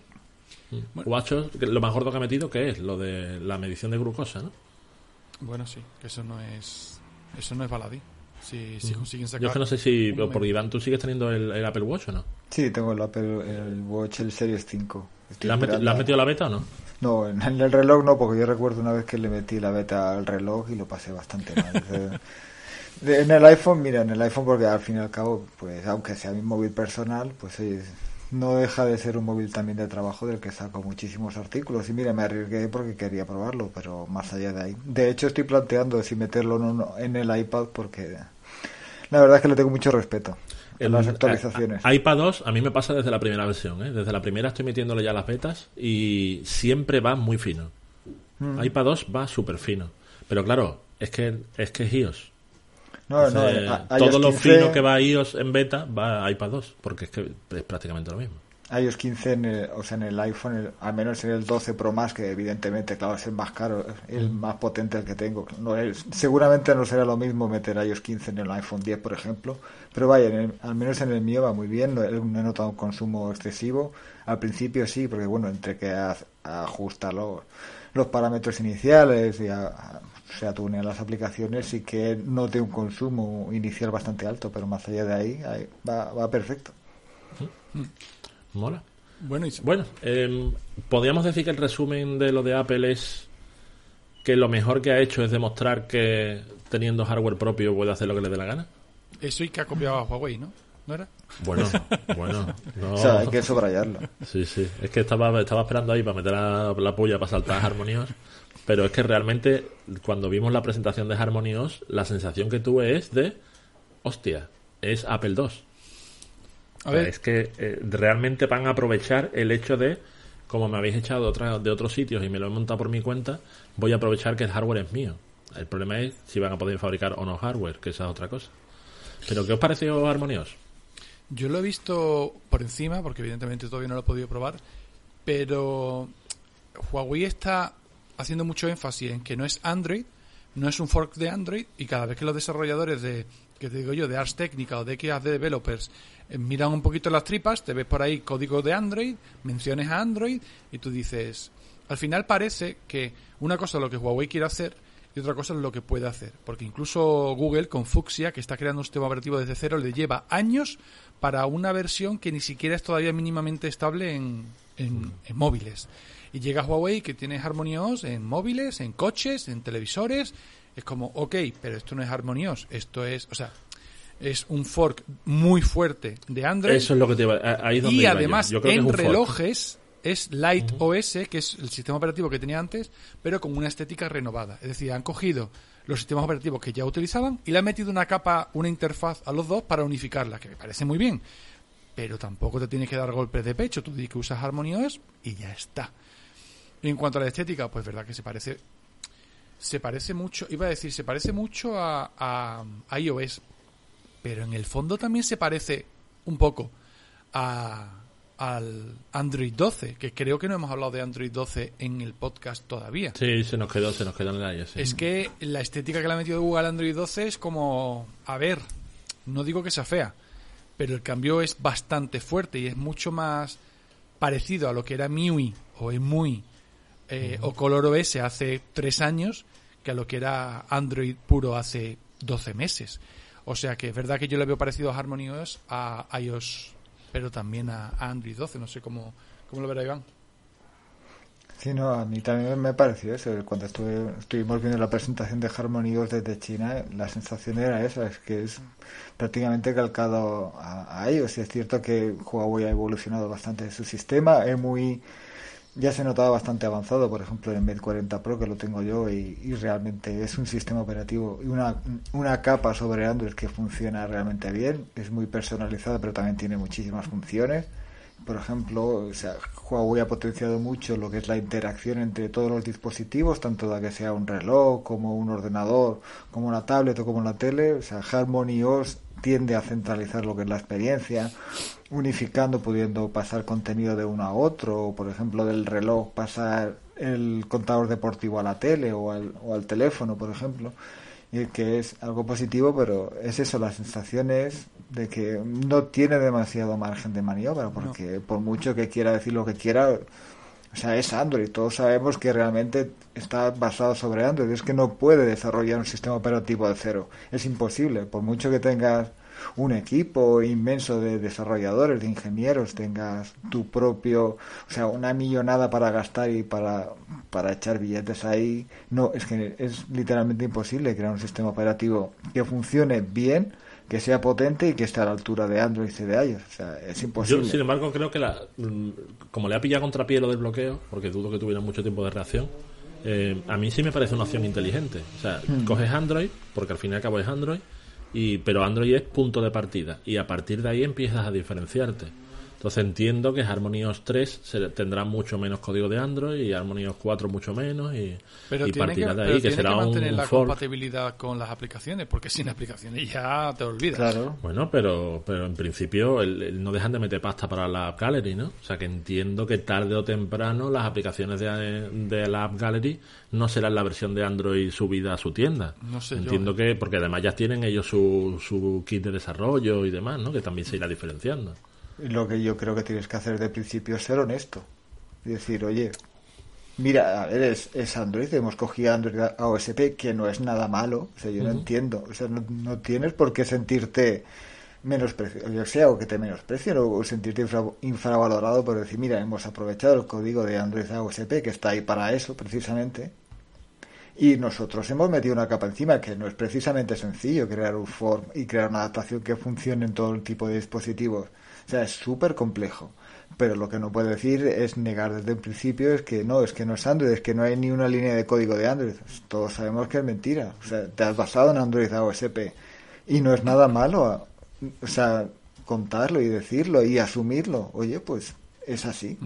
Bueno. lo más gordo que ha metido, ¿qué es? Lo de la medición de glucosa, ¿no? Bueno, sí, que eso no es eso no es baladí. Si, si consiguen sacar Yo es que no sé si, por Iván, ¿tú sigues teniendo el, Apple Watch o no? Sí, tengo el Apple el Watch, el Series 5. ¿Le has, metido, la beta o no? No, en el reloj no, porque yo recuerdo una vez que le metí la beta al reloj y lo pasé bastante mal. en el iPhone, mira, en el iPhone porque al fin y al cabo, pues aunque sea mi móvil personal, pues no deja de ser un móvil también de trabajo del que saco muchísimos artículos. Y mira, me arriesgué porque quería probarlo, pero más allá de ahí. De hecho, estoy planteando si meterlo no en el iPad porque la verdad es que le tengo mucho respeto. En las actualizaciones. iPad 2 a mí me pasa desde la primera versión. ¿eh? Desde la primera estoy metiéndole ya las betas y siempre va muy fino. Mm. iPad 2 va súper fino. Pero claro, es que es que es iOS. No, no, todo lo fino que va a iOS en beta va a iPad 2, porque es que es prácticamente lo mismo iOS 15 en el, o sea, en el iPhone, al menos en el 12 Pro más, que evidentemente, claro, es el más caro, el mm. más potente el que tengo. No es, seguramente no será lo mismo meter iOS 15 en el iPhone 10, por ejemplo, pero vaya, al menos en el mío va muy bien, no, he notado un consumo excesivo. Al principio sí, porque bueno, entre que ajusta los, los parámetros iniciales y a, o sea, tunear las aplicaciones y que note un consumo inicial bastante alto, pero más allá de ahí, va, va perfecto. Mola. Bueno, bueno eh, podríamos decir que el resumen de lo de Apple es que lo mejor que ha hecho es demostrar que teniendo hardware propio puede hacer lo que le dé la gana. Eso y que ha copiado a Huawei, ¿no? ¿No era? Bueno, bueno. No. O sea, hay que subrayarlo. Sí, sí. Es que estaba, estaba esperando ahí para meter la, la puya para saltar Harmonios. Pero es que realmente, cuando vimos la presentación de Harmonios, la sensación que tuve es de, hostia, es Apple 2 es que eh, realmente van a aprovechar el hecho de, como me habéis echado de, de otros sitios y me lo he montado por mi cuenta, voy a aprovechar que el hardware es mío. El problema es si van a poder fabricar o no hardware, que esa es otra cosa. ¿Pero qué os pareció Harmonios? Yo lo he visto por encima, porque evidentemente todavía no lo he podido probar, pero Huawei está haciendo mucho énfasis en que no es Android, no es un fork de Android, y cada vez que los desarrolladores de, que te digo yo, de Ars Técnica o de XAD Developers eh, miran un poquito las tripas, te ves por ahí código de Android, menciones a Android y tú dices, al final parece que una cosa es lo que Huawei quiere hacer y otra cosa es lo que puede hacer. Porque incluso Google con Fuxia, que está creando un sistema operativo desde cero, le lleva años para una versión que ni siquiera es todavía mínimamente estable en, en, móviles. Y llega Huawei que tiene OS en móviles, en coches, en televisores. Es como, ok, pero esto no es OS, esto es, o sea, es un fork muy fuerte de Android. Eso es lo que te ahí donde Y además en relojes es Light OS, que es el sistema operativo que tenía antes, pero con una estética renovada. Es decir, han cogido los sistemas operativos que ya utilizaban y le han metido una capa, una interfaz a los dos para unificarla, que me parece muy bien. Pero tampoco te tienes que dar golpes de pecho. Tú dices que usas OS y ya está. Y en cuanto a la estética, pues verdad que se parece se parece mucho, iba a decir, se parece mucho a, a iOS, pero en el fondo también se parece un poco a, al Android 12, que creo que no hemos hablado de Android 12 en el podcast todavía. Sí, se nos quedó, se nos quedó en el iOS. sí. Es que la estética que le ha metido Google al Android 12 es como, a ver, no digo que sea fea, pero el cambio es bastante fuerte y es mucho más parecido a lo que era MIUI o EMUI eh, o Color OS hace tres años que a lo que era Android puro hace 12 meses. O sea que es verdad que yo le veo parecido a Harmony OS, a iOS, pero también a, a Android 12. No sé cómo, cómo lo verá Iván. Sí, no, a mí también me pareció eso. Cuando estuve, estuvimos viendo la presentación de Harmony OS desde China, la sensación era esa, es que es prácticamente calcado a, a ellos. Y es cierto que Huawei ha evolucionado bastante su sistema, es muy... Ya se notaba bastante avanzado, por ejemplo, en el Mate 40 Pro, que lo tengo yo, y, y realmente es un sistema operativo y una, una capa sobre Android que funciona realmente bien. Es muy personalizada, pero también tiene muchísimas funciones. Por ejemplo, o sea, Huawei ha potenciado mucho lo que es la interacción entre todos los dispositivos, tanto da que sea un reloj, como un ordenador, como una tablet o como una tele. O sea, Harmony OS tiende a centralizar lo que es la experiencia, unificando, pudiendo pasar contenido de uno a otro, o por ejemplo del reloj pasar el contador deportivo a la tele o al, o al teléfono, por ejemplo y que es algo positivo, pero es eso, la sensación es de que no tiene demasiado margen de maniobra, porque por mucho que quiera decir lo que quiera, o sea, es Android, todos sabemos que realmente está basado sobre Android, es que no puede desarrollar un sistema operativo de cero, es imposible, por mucho que tengas un equipo inmenso de desarrolladores, de ingenieros, tengas tu propio, o sea, una millonada para gastar y para, para echar billetes ahí, no, es que es literalmente imposible crear un sistema operativo que funcione bien, que sea potente y que esté a la altura de Android y de iOS, o sea, es imposible. Yo, sin embargo, creo que la, mm, como le ha pillado contrapié lo del bloqueo, porque dudo que tuviera mucho tiempo de reacción, eh, a mí sí me parece una opción inteligente. O sea, coges Android, porque al fin y al cabo es Android, y, pero Android es punto de partida, y a partir de ahí empiezas a diferenciarte. Entonces entiendo que Harmony OS 3 se- tendrá mucho menos código de Android y Harmony OS 4 mucho menos y, Pero y tiene que, partirás de pero ahí, que tiene será que un, mantener un la fork. compatibilidad con las aplicaciones, porque sin aplicaciones ya te olvidas. Claro. Bueno, pero, pero en principio el- el- no dejan de meter pasta para la App Gallery, ¿no? O sea que entiendo que tarde o temprano las aplicaciones de, de la App Gallery no serán la versión de Android subida a su tienda. No sé Entiendo ¿eh? que, porque además ya tienen ellos su, su kit de desarrollo y demás, ¿no? Que también se irá diferenciando. Lo que yo creo que tienes que hacer de principio es ser honesto. Y decir, oye, mira, a ver, es, es Android, hemos cogido Android a OSP, que no es nada malo. O sea, yo no entiendo. O sea, no, no tienes por qué sentirte menosprecio, yo sea, o que te menosprecien, o, sentirte infra- infravalorado por decir, mira, hemos aprovechado el código de Android a OSP, que está ahí para eso, precisamente. Y nosotros hemos metido una capa encima que no es precisamente sencillo crear un form y crear una adaptación que funcione en todo el tipo de dispositivos. O sea, es súper complejo. Pero lo que no puede decir es negar desde el principio es que no, es que no es Android, es que no hay ni una línea de código de Android. Todos sabemos que es mentira. O sea, te has basado en Android AOSP. Y no es nada malo, a- o sea, contarlo y decirlo y asumirlo. Oye, pues es así.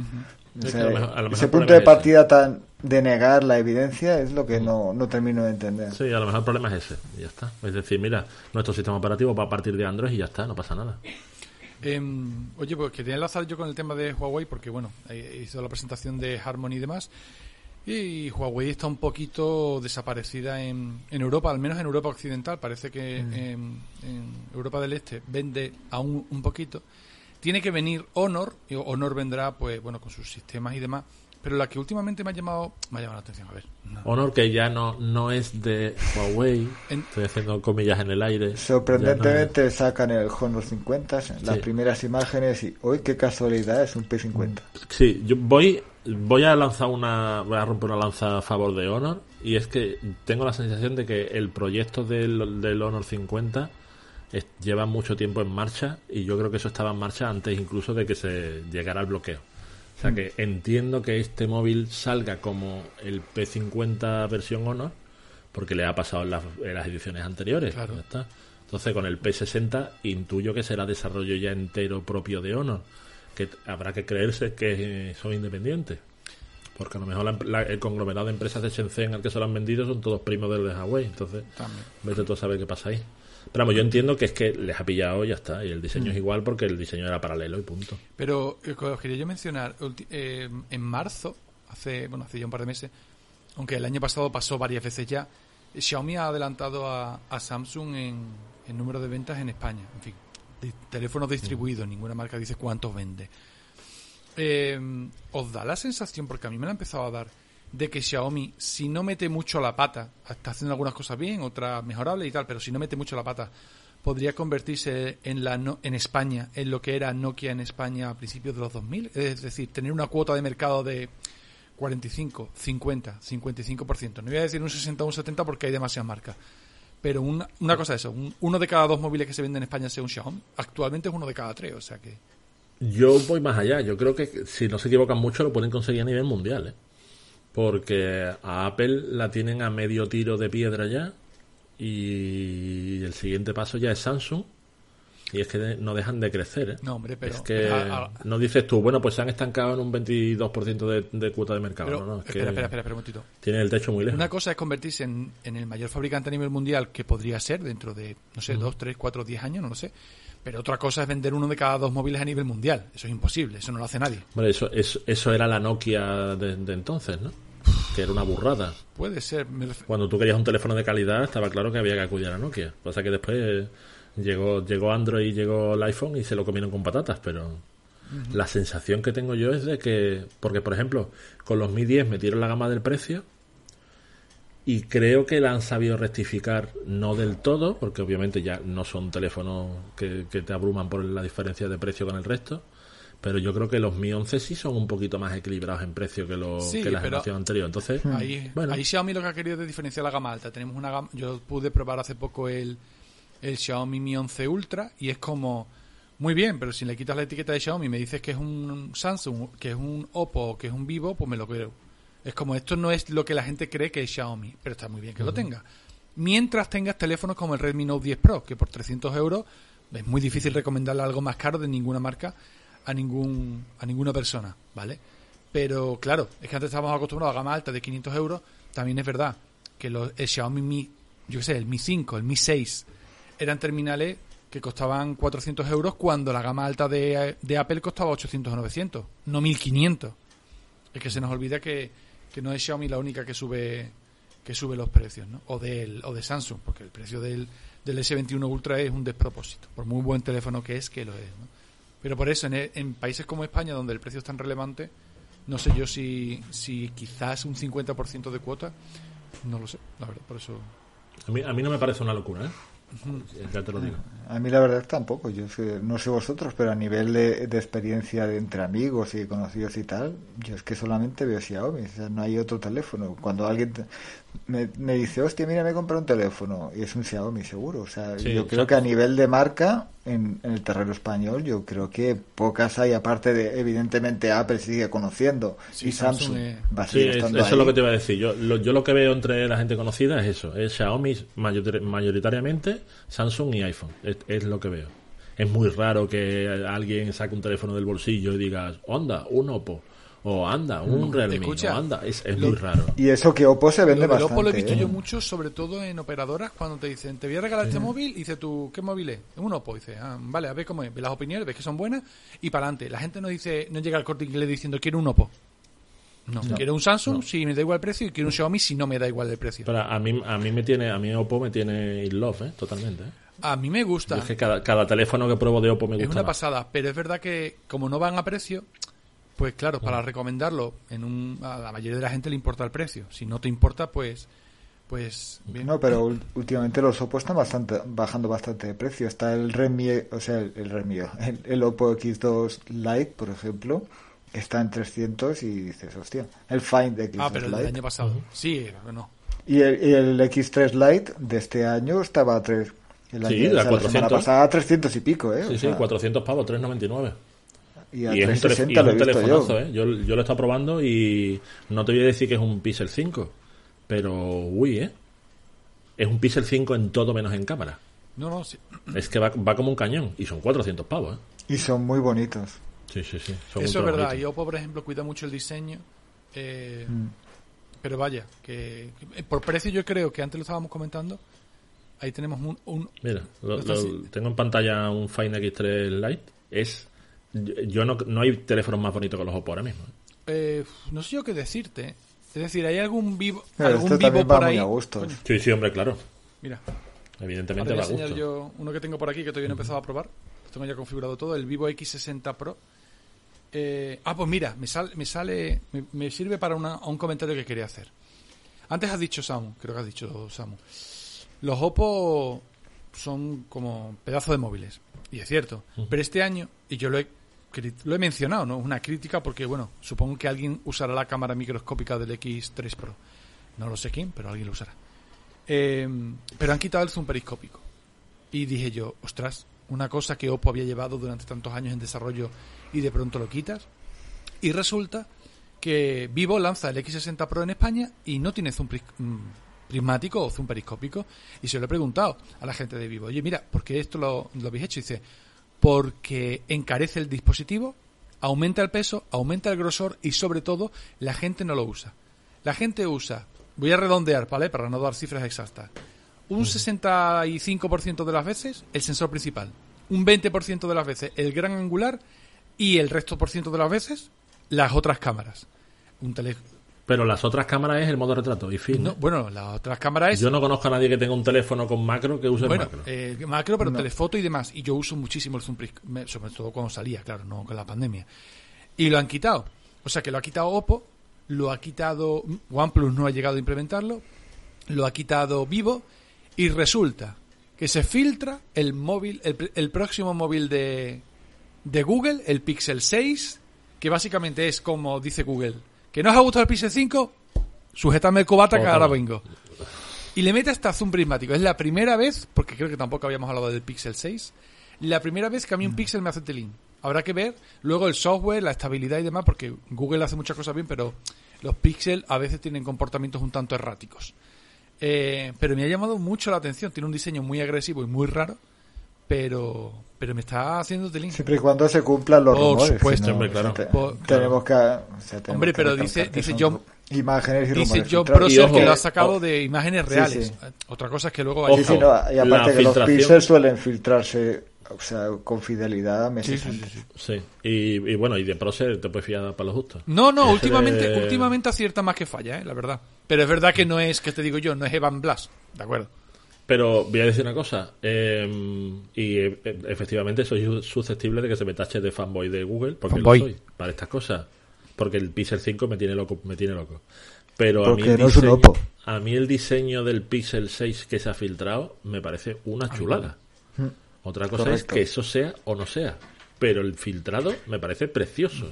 O Es sea, que a lo mejor- a lo mejor ese punto de ese. partida tan de negar la evidencia es lo que no, no termino de entender. Sí, a lo mejor el problema es ese, y ya está. Es decir, mira, nuestro sistema operativo va a partir de Android y ya está, no pasa nada. Em, oye, pues quería enlazar yo con el tema de Huawei porque, bueno, he hizo la presentación de Harmony y demás. Y Huawei está un poquito desaparecida en, en Europa, al menos en Europa Occidental. Parece que en, en Europa del Este vende aún un poquito. Tiene que venir Honor, y Honor vendrá, pues, bueno, con sus sistemas y demás. Pero la que últimamente me ha llamado, me ha llamado la atención, a ver. no. Honor que ya no, no es de Huawei, En- estoy haciendo comillas en el aire. Sorprendentemente sacan el Honor 50, las Sí. primeras imágenes y hoy qué casualidad es un P50. Sí, yo voy, voy a lanzar una, voy a romper una lanza a favor de Honor y es que tengo la sensación de que el proyecto del, del Honor 50 es- lleva mucho tiempo en marcha y yo creo que eso estaba en marcha antes incluso de que se llegara al bloqueo. O sea que entiendo que este móvil salga como el P50 versión Honor porque le ha pasado en las, en las ediciones anteriores. Claro. ya está. Entonces con el P60 intuyo que será desarrollo ya entero propio de Honor que habrá que creerse que son independientes. Porque a lo mejor la- la- el conglomerado de empresas de Shenzhen al que se lo han vendido son todos primos del de Huawei. Entonces, También. vete tú a saber qué pasa ahí. Pero vamos, yo entiendo que es que les ha pillado y ya está. Y el diseño es igual porque el diseño era paralelo y punto. Pero eh, os quería yo mencionar, eh, en marzo, hace bueno hace ya un par de meses, aunque el año pasado pasó varias veces ya, Xiaomi ha adelantado a, a Samsung en, en número de ventas en España. En fin, teléfonos distribuidos, ninguna marca dice cuántos vende. Eh, ¿Os da la sensación, porque a mí me la ha empezado a dar, de que Xiaomi, si no mete mucho la pata, está haciendo algunas cosas bien, otras mejorables y tal, pero si no mete mucho la pata, podría convertirse en, la no- en España en lo que era Nokia en España a principios de los 2000? Es decir, tener una cuota de mercado de 45, 50, 55%. No voy a decir un 60 o un 70 porque hay demasiadas marcas. Pero una, una cosa es eso, un- uno de cada dos móviles que se venden en España sea un Xiaomi. Actualmente es uno de cada tres, o sea que... Yo voy más allá. Yo creo que si no se equivocan mucho lo pueden conseguir a nivel mundial, ¿eh? Porque a Apple la tienen a medio tiro de piedra ya y el siguiente paso ya es Samsung y es que no dejan de crecer, ¿eh? No, hombre, pero... es que pero a- a- no dices tú, bueno, pues se han estancado en un 22% de, de cuota de mercado. pero- no, no, es espera, que espera, espera, espera un momentito. tienen el techo muy lejos. Una cosa es convertirse en, en el mayor fabricante a nivel mundial que podría ser dentro de, no sé, dos, tres, cuatro, diez años, no lo sé. Pero otra cosa es vender uno de cada dos móviles a nivel mundial. Eso es imposible, eso no lo hace nadie. Eso, eso, eso era la Nokia de, de entonces, ¿no? Que era una burrada. Puede ser. Cuando tú querías un teléfono de calidad, estaba claro que había que acudir a Nokia. Pasa que después eh, llegó, llegó Android, llegó el iPhone y se lo comieron con patatas, pero la sensación que tengo yo es de que, porque por ejemplo, con los Mi 10 metieron la gama del precio y creo que la han sabido rectificar, no del todo, porque obviamente ya no son teléfonos que, que te abruman por la diferencia de precio con el resto. Pero yo creo que los Mi 11 sí son un poquito más equilibrados en precio que, los Sí, que la generación anterior. Entonces, Ahí, bueno. ahí Xiaomi lo que ha querido es diferenciar la gama alta. Tenemos una gama, yo pude probar hace poco el, el Xiaomi Mi 11 Ultra y es como muy bien, pero si le quitas la etiqueta de Xiaomi y me dices que es un Samsung, que es un Oppo, que es un Vivo, pues me lo creo. Es como esto no es lo que la gente cree que es Xiaomi, pero está muy bien que lo tenga. Mientras tengas teléfonos como el Redmi Note 10 Pro, que por 300 euros es muy difícil recomendarle algo más caro de ninguna marca a ningún a ninguna persona, ¿vale? Pero claro, es que antes estábamos acostumbrados a gama alta de 500 euros. También es verdad que los, el Xiaomi Mi, yo qué sé, el Mi 5, el Mi 6, eran terminales que costaban 400 euros cuando la gama alta de, de Apple costaba 800 o 900, no 1500. Es que se nos olvida que, que no es Xiaomi la única que sube que sube los precios, ¿no? O del o de Samsung, porque el precio del, del S21 Ultra es un despropósito, por muy buen teléfono que es, que lo es, ¿no? Pero por eso, en, e- en países como España, donde el precio es tan relevante, no sé yo si, si quizás un 50% de cuota, no lo sé, la verdad, por eso... A mí, a mí no me parece una locura, ¿eh? Ya te lo digo. A mí la verdad tampoco, yo sé- no sé vosotros, pero a nivel de, de experiencia de entre amigos y conocidos y tal, yo es que solamente veo Xiaomi, o sea, no hay otro teléfono. Cuando alguien me, me dice, hostia, mira, me compré un teléfono, y es un Xiaomi seguro, o sea, Sí, yo creo que a nivel de marca, en, en el terreno español, yo creo que pocas hay, aparte de, evidentemente, Apple sigue conociendo, Sí, y Samsung Samsung, es- va a Sí, seguir es- estando eso es lo que te iba a decir. Yo lo, yo lo que veo entre la gente conocida es eso. Es Xiaomi mayor- mayoritariamente, Samsung y iPhone. Es, es lo que veo. Es muy raro que alguien saque un teléfono del bolsillo y diga, anda, un Oppo. O anda, un Realme. Escucha, o anda. Es, es lo- muy raro. Y eso que Oppo se vende Lo bastante. Oppo lo he visto ¿eh? yo mucho, sobre todo en operadoras, cuando te dicen, te voy a regalar este móvil, y dice tú, ¿qué móvil es? Es un Oppo. Y dice, ah, vale, a ver cómo es. Ve las opiniones, ves que son buenas, y para adelante. La gente no dice, no llega al corte inglés diciendo, quiero un Oppo. No, quiero un Samsung si me da igual el precio, y quiero un Xiaomi si no me da igual el precio. Pero a mí, a mí me tiene, a mí Oppo me tiene in love, ¿eh? Totalmente. ¿eh? A mí me gusta. Yo es que cada, cada teléfono que pruebo de Oppo me Es gusta una más. pasada, pero es verdad que como no van a precio, pues claro, para recomendarlo, en un, a la mayoría de la gente le importa el precio. Si no te importa, pues, pues bien. No, pero ul- últimamente los Oppo están bastante, bajando bastante de precio. Está el Redmi, o sea, el, el Redmi, el, el Oppo X2 Lite, por ejemplo, está en 300 y dices, hostia, el Find X2 ah, pero el del Lite. año pasado. Sí, no. Y el, y el X3 Lite de este año estaba a 3. El Sí, año, a o sea, la 400. semana pasada a 300 y pico, ¿eh? Sí, O sí, sea, 400 pavos, 399. Y a Y es un, tele- 360 y es un yo. telefonazo, ¿eh? Yo, yo lo he estado probando y no te voy a decir que es un Pixel 5, pero uy, ¿eh? Es un Pixel 5 en todo menos en cámara. No, no, sí. Es que va, va como un cañón y son 400 pavos, ¿eh? Y son muy bonitos. Sí, sí, sí. son Eso es verdad. bonitos. Y Oppo, por ejemplo, cuida mucho el diseño. Eh, Mm. Pero vaya, que, que por precio yo creo que antes lo estábamos comentando. Ahí tenemos un, un- Mira, lo- lo- tengo en pantalla un Fine X3 Lite. Es, yo no, no hay teléfonos más bonitos que los Oppo ahora mismo. ¿eh? eh, no sé yo qué decirte. Es decir, hay algún vivo, Pero algún este vivo por muy ahí. a gusto. Coño, Sí, sí, hombre, claro. mira, Evidentemente va a gusto. yo uno que tengo por aquí que todavía no he empezado a probar. Lo tengo ya configurado todo, el Vivo X60 Pro. Eh, ah, pues mira, me, sal- me sale, me, me sirve para una- un comentario que quería hacer. Antes has dicho Samu, creo que has dicho Samu. Los Oppo son como pedazos de móviles. Y es cierto. Pero este año, y yo lo he, lo he mencionado, no una crítica porque, bueno, supongo que alguien usará la cámara microscópica del X3 Pro. No lo sé quién, pero alguien lo usará. Eh, pero han quitado el zoom periscópico. Y dije yo, ostras, una cosa que Oppo había llevado durante tantos años en desarrollo y de pronto lo quitas. Y resulta que Vivo lanza el X60 Pro en España y no tiene zoom mm, prismático o zoom periscópico. Y se lo he preguntado a la gente de Vivo, oye, mira, ¿por qué esto lo, lo habéis hecho? Y dice, porque encarece el dispositivo, aumenta el peso, aumenta el grosor y sobre todo la gente no lo usa. La gente usa, voy a redondear, ¿vale? Para no dar cifras exactas. Un 65% de las veces el sensor principal, un 20% de las veces el gran angular y el resto por ciento de las veces las otras cámaras. Un tele... Pero las otras cámaras es el modo retrato y fin. no, bueno, las otras cámaras es Yo no conozco a nadie que tenga un teléfono con macro que use el bueno, macro. eh, macro, pero telefoto y demás. Y yo uso muchísimo el zoom, sobre todo cuando salía, claro, no con la pandemia. Y lo han quitado. O sea que lo ha quitado Oppo, lo ha quitado OnePlus, no ha llegado a implementarlo, lo ha quitado Vivo y resulta que se filtra el móvil, el, pr- el próximo móvil de, de Google, el Pixel 6, que básicamente es como dice Google, que no os ha gustado el Pixel 5, sujetame el cobata que ahora vengo. Y le mete hasta zoom prismático. Es la primera vez, porque creo que tampoco habíamos hablado del Pixel 6, la primera vez que a mí un Pixel me hace telín. Habrá que ver luego el software, la estabilidad y demás, porque Google hace muchas cosas bien, pero los Pixel a veces tienen comportamientos un tanto erráticos. Eh, pero me ha llamado mucho la atención. Tiene un diseño muy agresivo y muy raro, pero pero me está haciendo telín. Siempre y cuando se cumplan los Por rumores. supuesto, si no, hombre, claro. te- Por- tenemos que, o sea, tenemos Hombre, que pero dice- dice John- imágenes y Dice rumores John filtrados. Prosser que lo ha oh, sacado de imágenes reales. sí. Otra cosa es que luego Ojo. Sí, sí, no, y aparte que los píxeles suelen filtrarse, o sea, con fidelidad a meses Sí, sí, sí, antes. sí. Sí. Y, y bueno, y de Procer te puedes fiar para lo justo. No, no, Ese últimamente, de- últimamente acierta más que falla, ¿eh? la verdad. Pero es verdad que no es, que te digo yo, no es Evan Blas, ¿de acuerdo? Pero voy a decir una cosa. eh, y eh, efectivamente soy susceptible de que se me tache de fanboy de Google, porque Fanboy. lo soy, para estas cosas. Porque el Pixel 5 me tiene loco. Me tiene loco. Pero a mí, el no diseño, a mí el diseño del Pixel 6 que se ha filtrado me parece una chulada. Otra cosa es que eso sea o no sea. Pero el filtrado me parece precioso.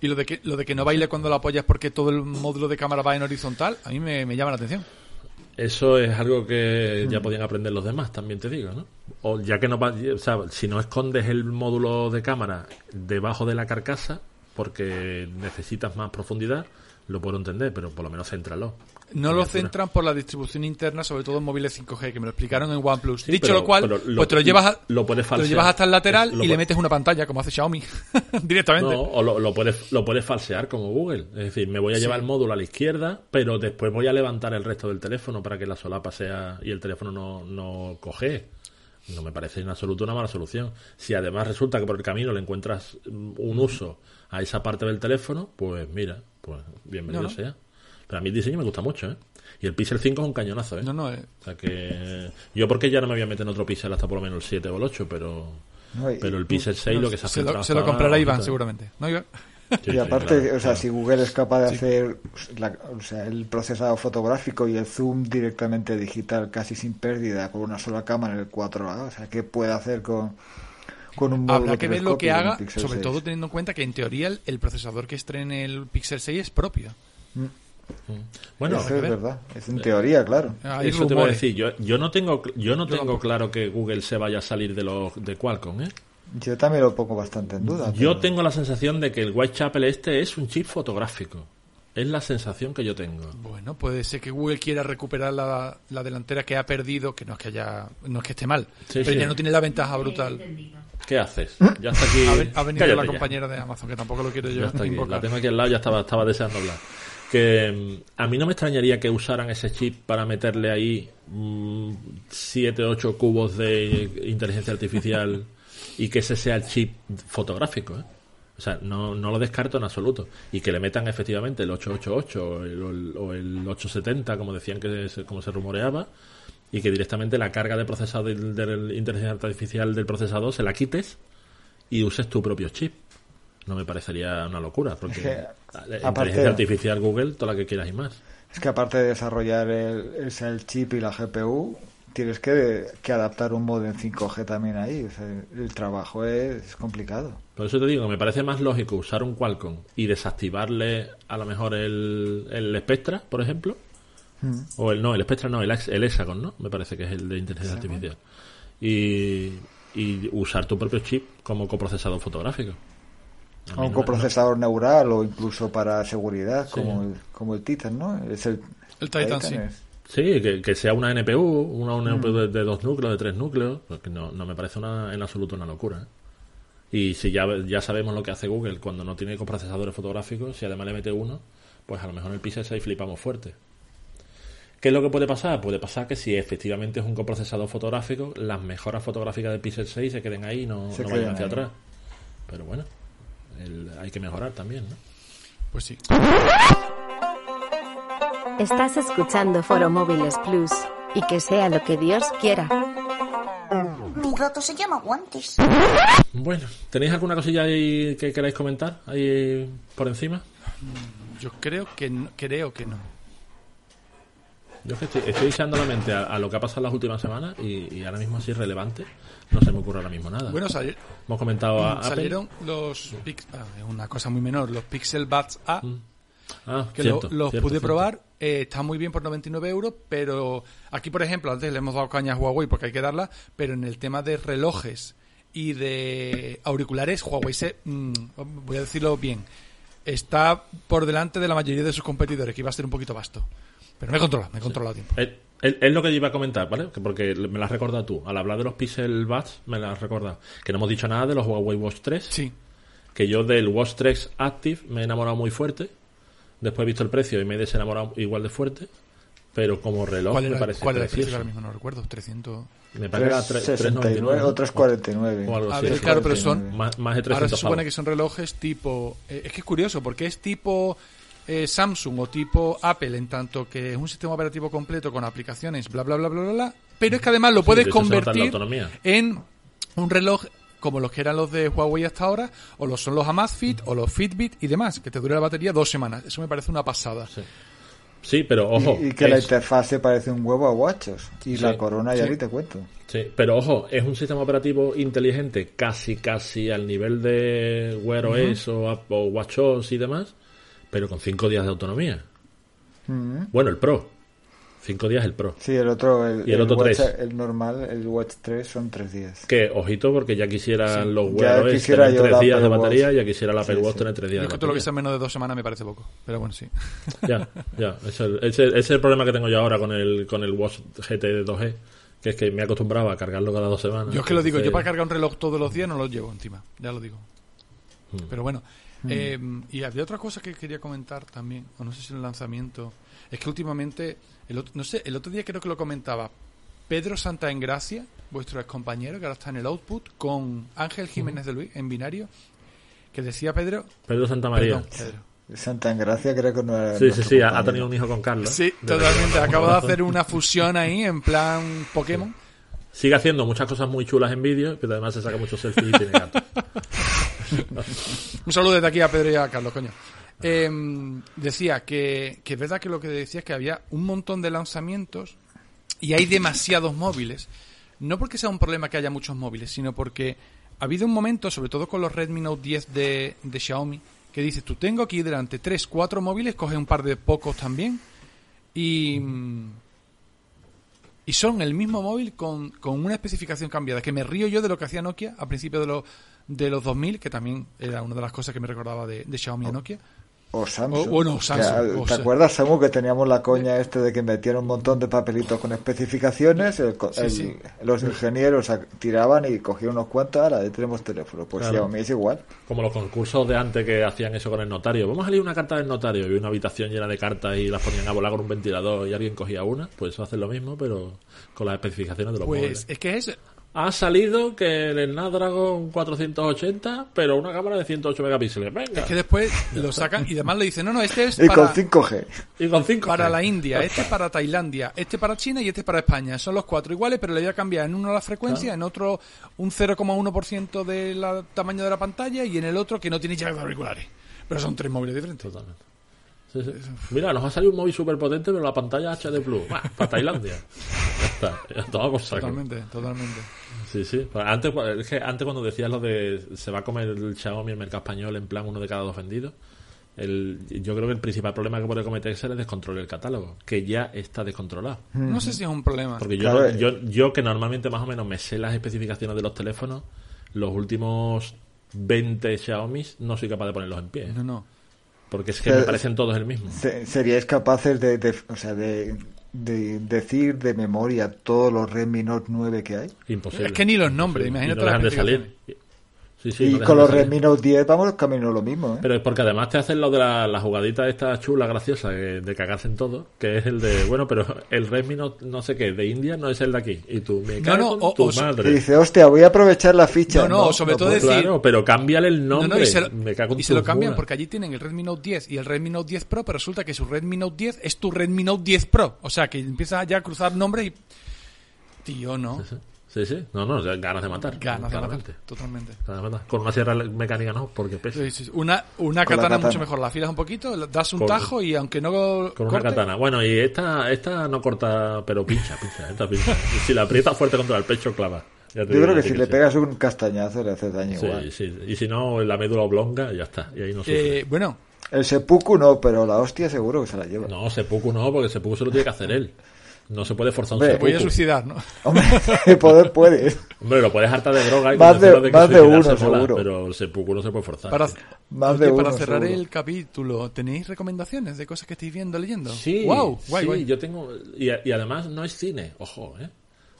Y lo de que, lo de que no baile cuando lo apoyas porque todo el módulo de cámara va en horizontal, a mí me, me llama la atención. Eso es algo que Mm. ya podían aprender los demás, también te digo, ¿no? O ya que no va- o sea, si no escondes el módulo de cámara debajo de la carcasa, porque necesitas más profundidad, lo puedo entender, pero por lo menos céntralo. No lo centran por la distribución interna, sobre todo en móviles 5G, que me lo explicaron en OnePlus. Sí, Dicho pero- lo cual, lo- pues te lo llevas, a- lo puedes te falsear. llevas hasta el lateral Lo y le metes una pantalla, como hace Xiaomi, directamente. No, o lo, lo puedes, lo puedes falsear como Google. Es decir, me voy a llevar el módulo a la izquierda, pero después voy a levantar el resto del teléfono para que la solapa sea y el teléfono no, no coge. No me parece en absoluto una mala solución. Si además resulta que por el camino le encuentras un uso a esa parte del teléfono, pues mira, pues bienvenido No, no. sea. Pero a mí el diseño me gusta mucho, ¿eh? Y el Pixel 5 es un cañonazo, ¿eh? No, no, eh, O sea que yo porque ya no me voy a meter en otro Pixel hasta por lo menos el 7 o el 8, pero No, y- pero el Pixel 6 lo que se ha se lo, se lo comprará Iván, seguramente. ¿No, Iván? Sí, y sí, aparte, claro, o sea, claro. si Google es capaz de hacer la- o sea, el procesado fotográfico y el zoom directamente digital casi sin pérdida por una sola cámara en el 4A, o sea, ¿qué puede hacer con, con un módulo Habrá que ver lo que haga, sobre 6? todo teniendo en cuenta que en teoría el, el procesador que estrene el Pixel 6 es propio. Bueno, Eso es ver. verdad, es en teoría, claro. Hay eso te voy a decir. Yo, yo no tengo, yo no tengo claro que Google se vaya a salir de los de Qualcomm. ¿eh? Yo también lo pongo bastante en duda. Yo pero- tengo la sensación de que el Whitechapel este es un chip fotográfico. Es la sensación que yo tengo. Bueno, puede ser que Google quiera recuperar la, la delantera que ha perdido, que no es que haya, no es que esté mal, Sí, pero sí. ya no tiene la ventaja brutal. ¿Qué haces? Ya está aquí. Ha, ven- ha venido Cállate la ya. compañera de Amazon, que tampoco lo quiero yo Ya está aquí. La tengo aquí al lado, ya estaba, estaba deseando hablar. Que mm, a mí no me extrañaría que usaran ese chip para meterle ahí 7, 8 cubos de inteligencia artificial y que ese sea el chip fotográfico. ¿eh? O sea, no, no lo descarto en absoluto. Y que le metan efectivamente el 888 o el, o el- o el 870, como decían que se, como se rumoreaba, y que directamente la carga de procesador del, del inteligencia artificial del procesador se la quites y uses tu propio chip. No me parecería una locura, porque la inteligencia artificial Google, toda la que quieras y más. Es que aparte de desarrollar el, el chip y la GPU, tienes que, que adaptar un modem 5G también ahí. O sea, el trabajo es, es complicado. Por eso te digo, me parece más lógico usar un Qualcomm y desactivarle a lo mejor el, el Spectra, por ejemplo. O el no, el Spectra no, el, Hex- el Hexagon, ¿no? Me parece que es el de inteligencia artificial. Y, y usar tu propio chip como coprocesador fotográfico. A mí O un no- coprocesador neural o incluso para seguridad, como, el, como el Titan, ¿no? Es el, El Titan, sí. es- Sí, que, que sea una NPU, una, una NPU de, de dos núcleos, de tres núcleos, porque no, no me parece una, en absoluto una locura. ¿eh? Y si ya, ya sabemos lo que hace Google cuando no tiene coprocesadores fotográficos, si además le mete uno, pues a lo mejor en el Pixel 6 flipamos fuerte. ¿Qué es lo que puede pasar? Puede pasar que si efectivamente es un coprocesador fotográfico, las mejoras fotográficas del Pixel 6 se queden ahí y no, no vayan hacia ahí. atrás. Pero bueno, el- hay que mejorar también, ¿no? Pues sí. Estás escuchando Foro Móviles Plus. Y que sea lo que Dios quiera. Mi gato se llama Guantes. Bueno, ¿tenéis alguna cosilla ahí que queráis comentar ahí por encima? Yo creo que no, creo que no. Yo es que estoy, estoy echando la mente a, a lo que ha pasado las últimas semanas y, y ahora mismo así relevante no se me ocurre ahora mismo nada. Bueno, sali- Hemos comentado a Apple. salieron los pix- ah, es una cosa muy menor, los Pixel Buds A, Ah, que cierto, lo- los cierto, pude cierto. probar. eh, está muy bien por 99 euros, pero aquí, por ejemplo, antes le hemos dado caña a Huawei porque hay que darla, pero en el tema de relojes y de auriculares, Huawei se, mm, voy a decirlo bien, está por delante de la mayoría de sus competidores, que iba a ser un poquito vasto. Pero me he controlado, me he controlado a tiempo. Es, lo que yo iba a comentar, ¿vale? Que Porque me lo has recordado tú. Al hablar de los Pixel Buds, me lo has recordado. Que no hemos dicho nada de los Huawei Watch 3. Sí, Que yo del Watch 3 Active me he enamorado muy fuerte. Después he visto el precio y me he desenamorado igual de fuerte. Pero como reloj ¿cuál me era, parece cuál era el precio? precioso. Ahora mismo no recuerdo, 300... Me parece que era tre- 369 399, o 349. O algo A así. ver, claro, pero son- Más, más de 300 Ahora se supone pavos. que son relojes tipo... eh, es que es curioso, porque es tipo eh, Samsung o tipo Apple, en tanto que es un sistema operativo completo con aplicaciones, bla, bla, bla, bla, bla, bla. Pero es que además lo Sí, puedes en convertir en un reloj como los que eran los de Huawei hasta ahora, o los son los Amazfit, o los Fitbit y demás, que te dura la batería dos semanas. Eso me parece una pasada. Sí, pero ojo. Y, y que la interfaz se parece un huevo a guachos. Y Sí, la corona ya sí. ni te cuento. Sí, pero ojo, es un sistema operativo inteligente casi casi al nivel de Wear OS o, o WatchOS y demás, pero con 5 días de autonomía. Bueno, el Pro. 5 días el Pro. Sí, el otro, el, Y el otro Watch, tres. el normal, el Watch 3 son tres días. Que, ojito, porque ya quisieran los Ya Wear OS quisiera tener yo 3 la días de batería, Watch. ya quisiera la Apple Sí, Watch sí. tener 3 días Yo de es que todo lo que batería. sea menos de dos semanas me parece poco. Pero bueno, sí. Ya, ya. Ese, ese- ese es el problema que tengo yo ahora con el, con el Watch GT de 2G, que es que me he acostumbrado a cargarlo cada dos semanas. Yo es que lo digo, yo para cargar un reloj todos los días no lo llevo encima, ya lo digo. Hmm. Pero bueno, eh, y había otra cosa que quería comentar también, o no sé si en el lanzamiento, es que últimamente, el otro, no sé, el otro día creo que lo comentaba Pedro Santa Engracia, vuestro ex compañero, que ahora está en el Output, con Ángel Jiménez de Luis, en binario, que decía Pedro... Pedro Santa María. Perdón, Pedro. Santa Engracia creo que no era. Sí, sí, sí, ha, tenido un hijo con Carlos. Sí, totalmente, acabo de hacer una fusión ahí, en plan Pokémon. Sigue haciendo muchas cosas muy chulas en vídeo, pero además se saca muchos selfies y tiene gato. Un saludo desde aquí a Pedro y a Carlos, coño. Eh, decía que, que es verdad que lo que decía es que había un montón de lanzamientos y hay demasiados móviles. No porque sea un problema que haya muchos móviles, sino porque ha habido un momento, sobre todo con los Redmi Note 10 de, Xiaomi, que dices, tú tengo aquí delante tres, cuatro móviles, coge un par de pocos también y... Y son el mismo móvil con, con una especificación cambiada. Que me río yo de lo que hacía Nokia a principios de los, de los 2000, que también era una de las cosas que me recordaba de, de Xiaomi Nokia. o Samsung. O- bueno, Samsung, ¿Te acuerdas, Samu, que teníamos la coña este de que metían un montón de papelitos con especificaciones? el co- Sí. Los ingenieros tiraban y cogían unos cuantos, ahora ya tenemos teléfono. Pues Claro. Xiaomi es igual. Como los concursos de antes que hacían eso con el notario. Vamos a leer una carta del notario y una habitación llena de cartas y las ponían a volar con un ventilador y alguien cogía una. Pues eso hacen lo mismo, pero con las especificaciones de los Pues móviles. es que es. Ha salido que el Snapdragon 480, pero una cámara de 108 megapíxeles. Venga. Es que después lo sacan y además le dicen, no, no, este es Y para, con 5G. Y con 5 para la India, este para Tailandia, este para China y este para España. Son los cuatro iguales, pero le voy a cambiar en uno la frecuencia, en otro un 0,1% del tamaño de la pantalla y en el otro que no tiene llaves de auriculares. Pero son tres móviles diferentes. Totalmente. Sí, sí. Mira, nos ha salido un móvil súper potente, pero la pantalla HD Plus. para Tailandia. Ya está. Ya toma por saco. Totalmente, totalmente. Sí, sí. Pues Antes, es que antes cuando decías lo de se va a comer el Xiaomi el mercado español en plan uno de cada dos vendidos, el, yo creo que el principal problema que puede cometer es el descontrol del catálogo, que ya está descontrolado. No sé si es un problema. Porque yo, Claro, yo, yo que normalmente más o menos me sé las especificaciones de los teléfonos, los últimos 20 Xiaomi no soy capaz de ponerlos en pie. ¿eh? No, no. Porque es que Pero- me parecen todos el mismo. Se- ¿Seríais capaces de, de- o sea, de, de decir de memoria todos los Redmi Note 9 que hay? Imposible. Es que ni los nombres, Sí, imagínate no las dejan de salir. Sí, sí, y no con los. Redmi Note 10 vamos camino lo mismo, ¿eh? Pero es porque además te hacen lo de la, la jugadita esta chula, graciosa, que- de cagarse en todo, que es el de, bueno, pero el Redmi no, no sé qué, de India no es el de aquí. Y tú, me cago no, en o- tu o so- Y madre. dice, hostia, voy a aprovechar la ficha. No, no, sobre todo decir- Claro, pero cámbiale el No, nombre. no, y se lo, me cago en y se lo tus cambian porque allí tienen el Redmi Note 10 y el Redmi Note 10 Pro, pero resulta que su Redmi Note 10 es tu Redmi Note 10 Pro. O sea, que empieza ya a cruzar nombres y... Tío, no. Sí, sí. No, no, ganas de matar. Ganas de matar. claramente. Totalmente. Ganas de matar. Con una sierra mecánica no, porque pesa. Sí, sí, sí. Una, una katana, katana. mucho mejor. La afilas un poquito, das un Con- tajo y aunque no Con una katana. Bueno, y esta, esta no corta, pero pincha, pincha, esta pincha. Y si la aprietas fuerte contra el pecho, clava. Yo digo creo que si le sí. pegas un castañazo le hace daño igual. Sí. Y si no, la médula oblonga, ya está. Y ahí no sufre. eh, bueno, El seppuku no, pero la hostia seguro que se la lleva. No, seppuku no, porque seppuku se lo tiene que hacer él. No se puede forzar un Hombre, a seppuku. suicidar, ¿no? Hombre, poder puede. Hombre, lo puedes hartar de droga y Más de- que más de uno, mola, seguro. Pero el seppuku no se puede forzar. Para, Más de para uno, cerrar seguro. el capítulo, ¿tenéis recomendaciones de cosas que estáis viendo, leyendo? Sí, wow, guay, sí, guay. yo tengo... Y, y además no es cine, ojo, ¿eh?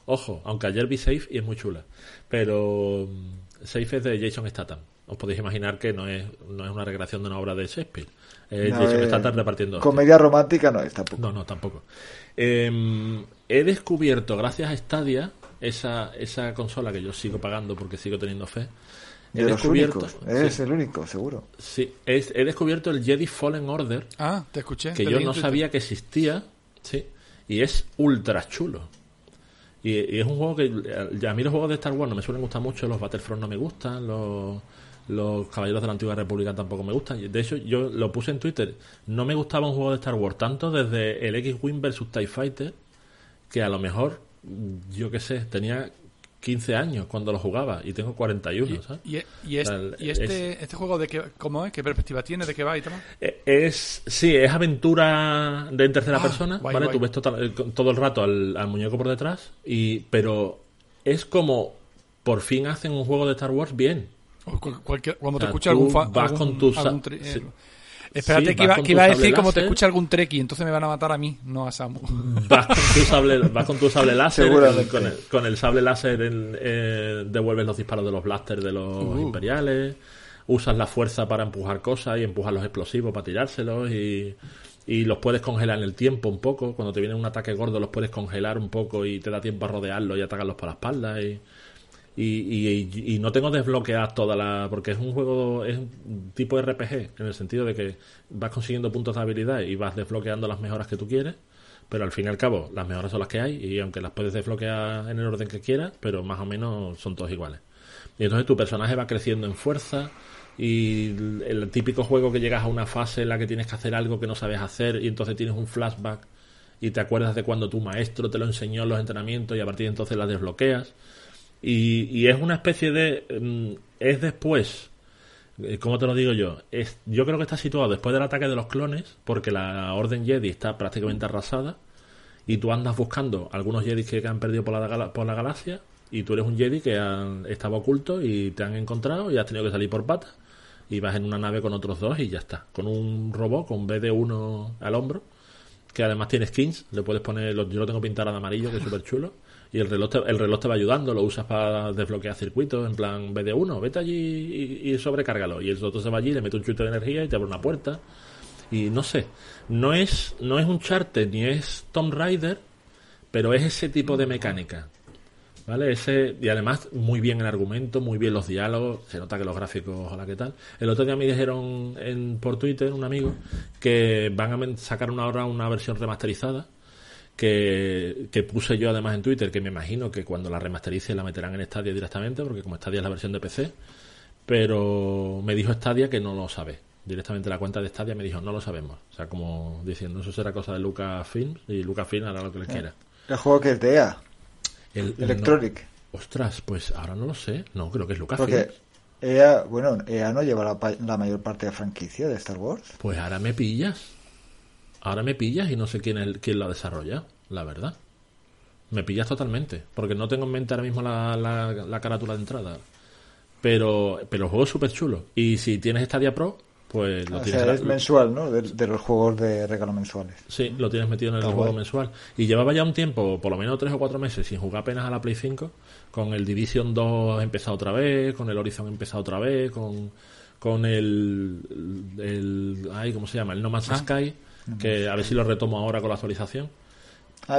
Ojo, aunque ayer vi Safe y es muy chula. Pero mm, Safe es de Jason Statham. Os podéis imaginar que no es, no es una recreación de una obra de Shakespeare. Es No, Jason eh, Statham repartiendo... Comedia romántica no es tampoco. No, no, tampoco. Eh, he descubierto, gracias a Stadia, esa, esa consola que yo sigo pagando porque sigo teniendo fe. He de los descubierto, únicos. Eres sí, el único, seguro. sí, es- he descubierto el Jedi Fallen Order, Ah, te escuché. que te yo no Twitter. sabía que existía, sí, y es ultra chulo. Y, y es un juego que eh, a mí los juegos de Star Wars no me suelen gustar mucho, los Battlefront no me gustan, los, los Caballeros de la Antigua República tampoco me gustan. De hecho, yo lo puse en Twitter, no me gustaba un juego de Star Wars tanto desde el X-Wing vs TIE Fighter, que a lo mejor, yo qué sé, tenía 15 años cuando lo jugaba y tengo 41, ¿sabes? Y, y, es- O sea, el- y este, este juego, de qué, ¿cómo es? ¿Qué perspectiva tiene? ¿De qué va y tal? Eh, Es, sí, es aventura de en tercera Ah, persona, guay, ¿vale? guay. Tú ves total- eh, todo el rato al, al muñeco por detrás, y pero es como por fin hacen un juego de Star Wars bien. O cualquier- cuando O te sea, escucha tú algún fan. vas con tu sa- algún tri- sí. eh, Espérate Sí, que, iba, que a decir como te escucha algún treki, entonces me van a matar a mí, no a Samu. Vas con tu sable, vas con tu sable láser, con, el, con el sable láser en- eh, devuelves los disparos de los blasters de los Uh. imperiales, usas la fuerza para empujar cosas y empujar los explosivos para tirárselos y, y los puedes congelar en el tiempo un poco. Cuando te viene un ataque gordo los puedes congelar un poco y te da tiempo a rodearlos y atacarlos por la espalda y, y, y- y no tengo desbloqueadas todas las porque es un juego es un tipo RPG en el sentido de que vas consiguiendo puntos de habilidad y vas desbloqueando las mejoras que tú quieres pero al fin y al cabo las mejoras son las que hay y aunque las puedes desbloquear en el orden que quieras pero más o menos son todos iguales. Y entonces tu personaje va creciendo en fuerza y el típico juego que llegas a una fase en la que tienes que hacer algo que no sabes hacer y entonces tienes un flashback y te acuerdas de cuando tu maestro te lo enseñó en los entrenamientos y a partir de entonces la desbloqueas y, y es una especie de mm, es después eh, ¿Cómo te lo digo yo? Es, yo creo que está situado después del ataque de los clones, porque la Orden Jedi está prácticamente arrasada, y tú andas buscando algunos Jedi que han perdido por la, por la galaxia, y tú eres un Jedi que han, estaba oculto y te han encontrado y has tenido que salir por patas, y vas en una nave con otros dos y ya está. Con un robot, con BD1 al hombro, que además tiene skins, le puedes poner, yo lo tengo pintado de amarillo, que es súper chulo. Y el reloj, te, el reloj te va ayudando, lo usas para desbloquear circuitos, en plan BD1, vete allí y, sobrecárgalo. Y el otro se va allí, le mete un chute de energía y te abre una puerta. Y no sé, no es, no es un charter ni es Tomb Raider, pero es ese tipo de mecánica. ¿Vale? Ese, y además, muy bien el argumento, muy bien los diálogos, se nota que los gráficos, ojalá que tal. El otro día me dijeron en, por Twitter, un amigo, que van a sacar una hora una versión remasterizada, que, que puse yo además en Twitter, que me imagino que cuando la remasterice la meterán en Stadia directamente, porque como Stadia es la versión de PC, pero me dijo Stadia que no lo sabe. Directamente la cuenta de Stadia me dijo, no lo sabemos. O sea, como diciendo, eso será cosa de Lucasfilms y Lucasfilm hará lo que le quiera. El juego que es de EA, El, Electronic. no. ostras, pues ahora no lo sé. No, creo que es Lucasfilm. Porque EA, bueno, EA no lleva la, la mayor parte de la franquicia de Star Wars. Pues ahora me pillas. Ahora me pillas y no sé quién, es, quién lo desarrolla, la verdad. Me pillas totalmente. Porque no tengo en mente ahora mismo la, la, la carátula de entrada. Pero, pero el juego es súper chulo. Y si tienes Stadia Pro, pues lo O tienes sea, es mensual, ¿no? De, de los juegos de regalo mensuales. Sí, lo tienes metido en el Está juego guay. mensual. Y llevaba ya un tiempo, por lo menos tres o cuatro meses, sin jugar apenas a la Play 5. Con el Division 2 empezado otra vez, con el Horizon empezado otra vez, con, con el, el. Ay, ¿Cómo se llama? El No Man's Ah. Sky. Que a ver si lo retomo ahora con la actualización.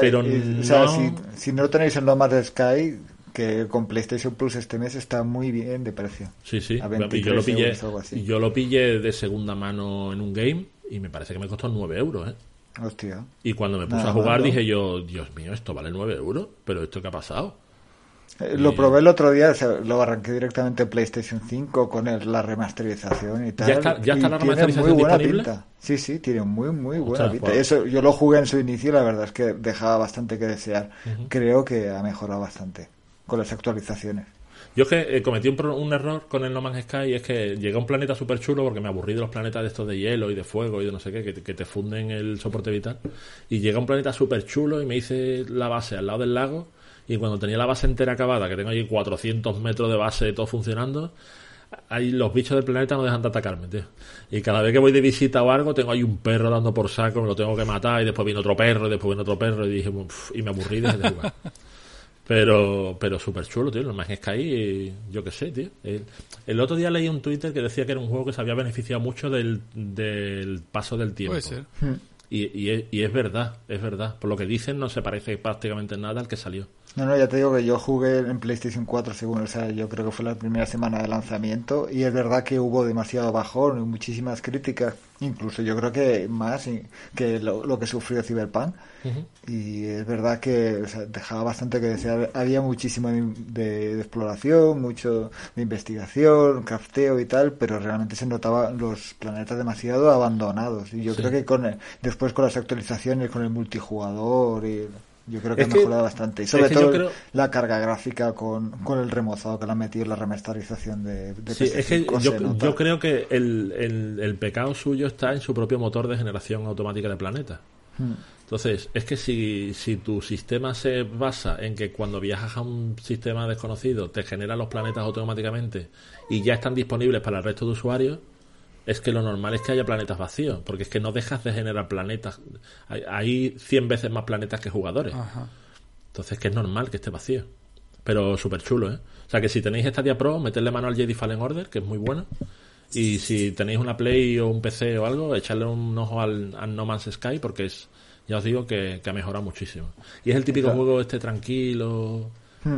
Pero y- o sea, no- si, si no lo tenéis en No Man's Sky, que con PlayStation Plus este mes está muy bien de precio. Sí, sí. A Y yo 23 lo pillé, euros, algo así. yo lo pillé de segunda mano en un game y me parece que me costó 9 euros, ¿eh? Hostia. Y cuando me puse Nada a jugar dije yo, Dios mío, esto vale 9 euros, pero ¿esto qué ha pasado? Eh, Lo probé el otro día, o sea, lo arranqué directamente en PlayStation 5 con el- la remasterización y tal. está- ya y está la tiene muy buena disponible? pinta. Sí, sí, tiene muy, muy buena pinta. pues- Eso, yo lo jugué en su inicio y la verdad es que dejaba bastante que desear. Creo que ha mejorado bastante con las actualizaciones. Yo es que eh, cometí un, un error con el No Man's Sky y es que llegué a un planeta súper chulo porque me aburrí de los planetas de estos de hielo y de fuego y de no sé qué, que, te- que te funden el soporte vital. Y llegué a un planeta súper chulo y me hice la base al lado del lago y cuando tenía la base entera acabada, que tengo ahí 400 metros de base todo funcionando, ahí los bichos del planeta no dejan de atacarme, tío. Y cada vez que voy de visita o algo, tengo ahí un perro dando por saco, me lo tengo que matar y después viene otro perro y después viene otro perro y dije, "Uf", y me aburrí de jugar. Pero, pero súper chulo, tío. Lo más es que ahí, yo qué sé, tío. El, el otro día leí un Twitter que decía que era un juego que se había beneficiado mucho del, del paso del tiempo. Puede ser. Y, y, es, y es verdad, es verdad. Por lo que dicen, no se parece prácticamente nada al que salió. No, no, ya te digo que yo jugué en PlayStation 4 según, o sea, yo creo que fue la primera semana de lanzamiento y es verdad que hubo demasiado bajón y muchísimas críticas, incluso yo creo que más que lo, lo que sufrió Cyberpunk. Y es verdad que o sea, dejaba bastante que desear, había muchísimo de, de- de exploración, mucho de investigación, crafteo y tal, pero realmente se notaban los planetas demasiado abandonados. Y yo Sí. creo que con el- después con las actualizaciones, con el multijugador y yo creo que Es ha que- mejorado bastante. Y sobre todo creo- la carga gráfica con, con el remozado que le han metido la remasterización de, de Sí, es que PS5 yo, yo creo que el, el, el pecado suyo está en su propio motor de generación automática de planetas. Hmm. Entonces, es que si, si tu sistema se basa en que cuando viajas a un sistema desconocido te genera los planetas automáticamente y ya están disponibles para el resto de usuarios, es que lo normal es que haya planetas vacíos, porque es que no dejas de generar planetas. Hay, hay 100 veces más planetas que jugadores. Ajá. Entonces, que es normal que esté vacío. Pero súper chulo, ¿eh? O sea, que si tenéis Stadia Pro, meterle mano al Jedi Fallen Order, que es muy bueno. Y si tenéis una Play o un PC o algo, echarle un ojo al, al No Man's Sky, porque es, ya os digo, que, que ha mejorado muchísimo. Y es el típico juego este tranquilo,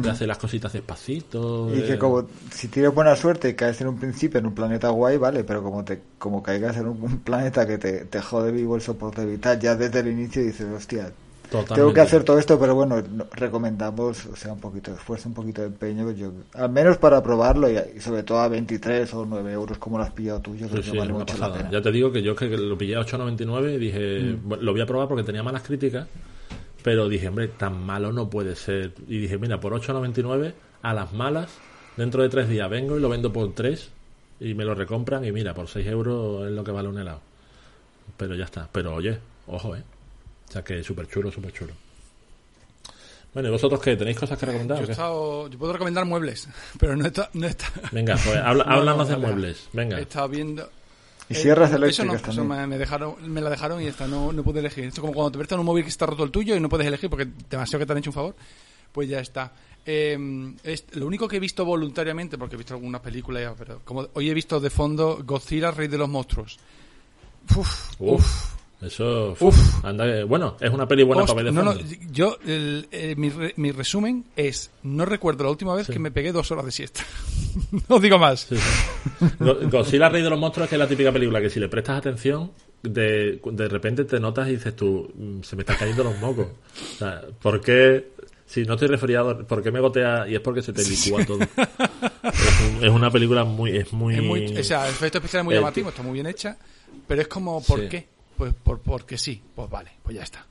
de hacer las cositas despacito. Y de- que como si tienes buena suerte y caes en un principio en un planeta guay, vale, pero como te como caigas en un, planeta que te, te jode vivo el soporte vital, ya desde el inicio dices, hostia, tengo Totalmente. que hacer todo esto, pero bueno, no- recomendamos, o sea, un poquito de esfuerzo, un poquito de empeño, yo, al menos para probarlo y, y sobre todo a 23 o 9 euros como lo has pillado tú, yo Sí, creo sí, que vale es una mucho la pena. Ya te digo que yo que lo pillé a 8.99 y dije, Mm. bueno, lo voy a probar porque tenía malas críticas, pero dije, hombre, tan malo no puede ser. Y dije, mira, por 8.99 a las malas, dentro de tres días vengo y lo vendo por 3 y me lo recompran y mira, por 6 euros es lo que vale un helado. Pero ya está. Pero oye, ojo, ¿eh? O sea que súper chulo, súper chulo. Bueno, ¿y vosotros qué? ¿Tenéis cosas que recomendar? Yo, o he qué? estado- yo puedo recomendar muebles, pero no está... No está Venga, pues habla, No, háblanos no, de muebles. Venga. He estado viendo... Y Eh, sierras Eso no, eléctricas eso me, me dejaron, me la dejaron y esta no, no pude elegir. Esto es como cuando te prestan un móvil que está roto el tuyo y no puedes elegir porque demasiado que te han hecho un favor. Pues ya está. Eh, es- lo único que he visto voluntariamente, porque he visto algunas películas ya, pero como hoy he visto de fondo Godzilla, Rey de los Monstruos. Uf, Uf, eso. Uf. Anda, bueno, es una peli buena Host- para ver de no, no, fondo. yo, el- eh, mi, re- mi resumen es, no recuerdo la última vez Sí. que me pegué dos horas de siesta. no digo más. Sí, sí. Go- Godzilla Rey de los Monstruos es que es la típica película que si le prestas atención, de, de repente te notas y dices tú, "Mm, se me están cayendo los mocos. O sea, ¿por qué? Si no estoy resfriado, ¿por qué me gotea? Y es porque se te licúa todo. Es, un- es una película muy... Es muy, Es muy, o sea, el efecto especial es muy Eh, llamativo, está muy bien hecha, pero es como, ¿por qué? Pues por, porque sí, pues vale, pues ya está.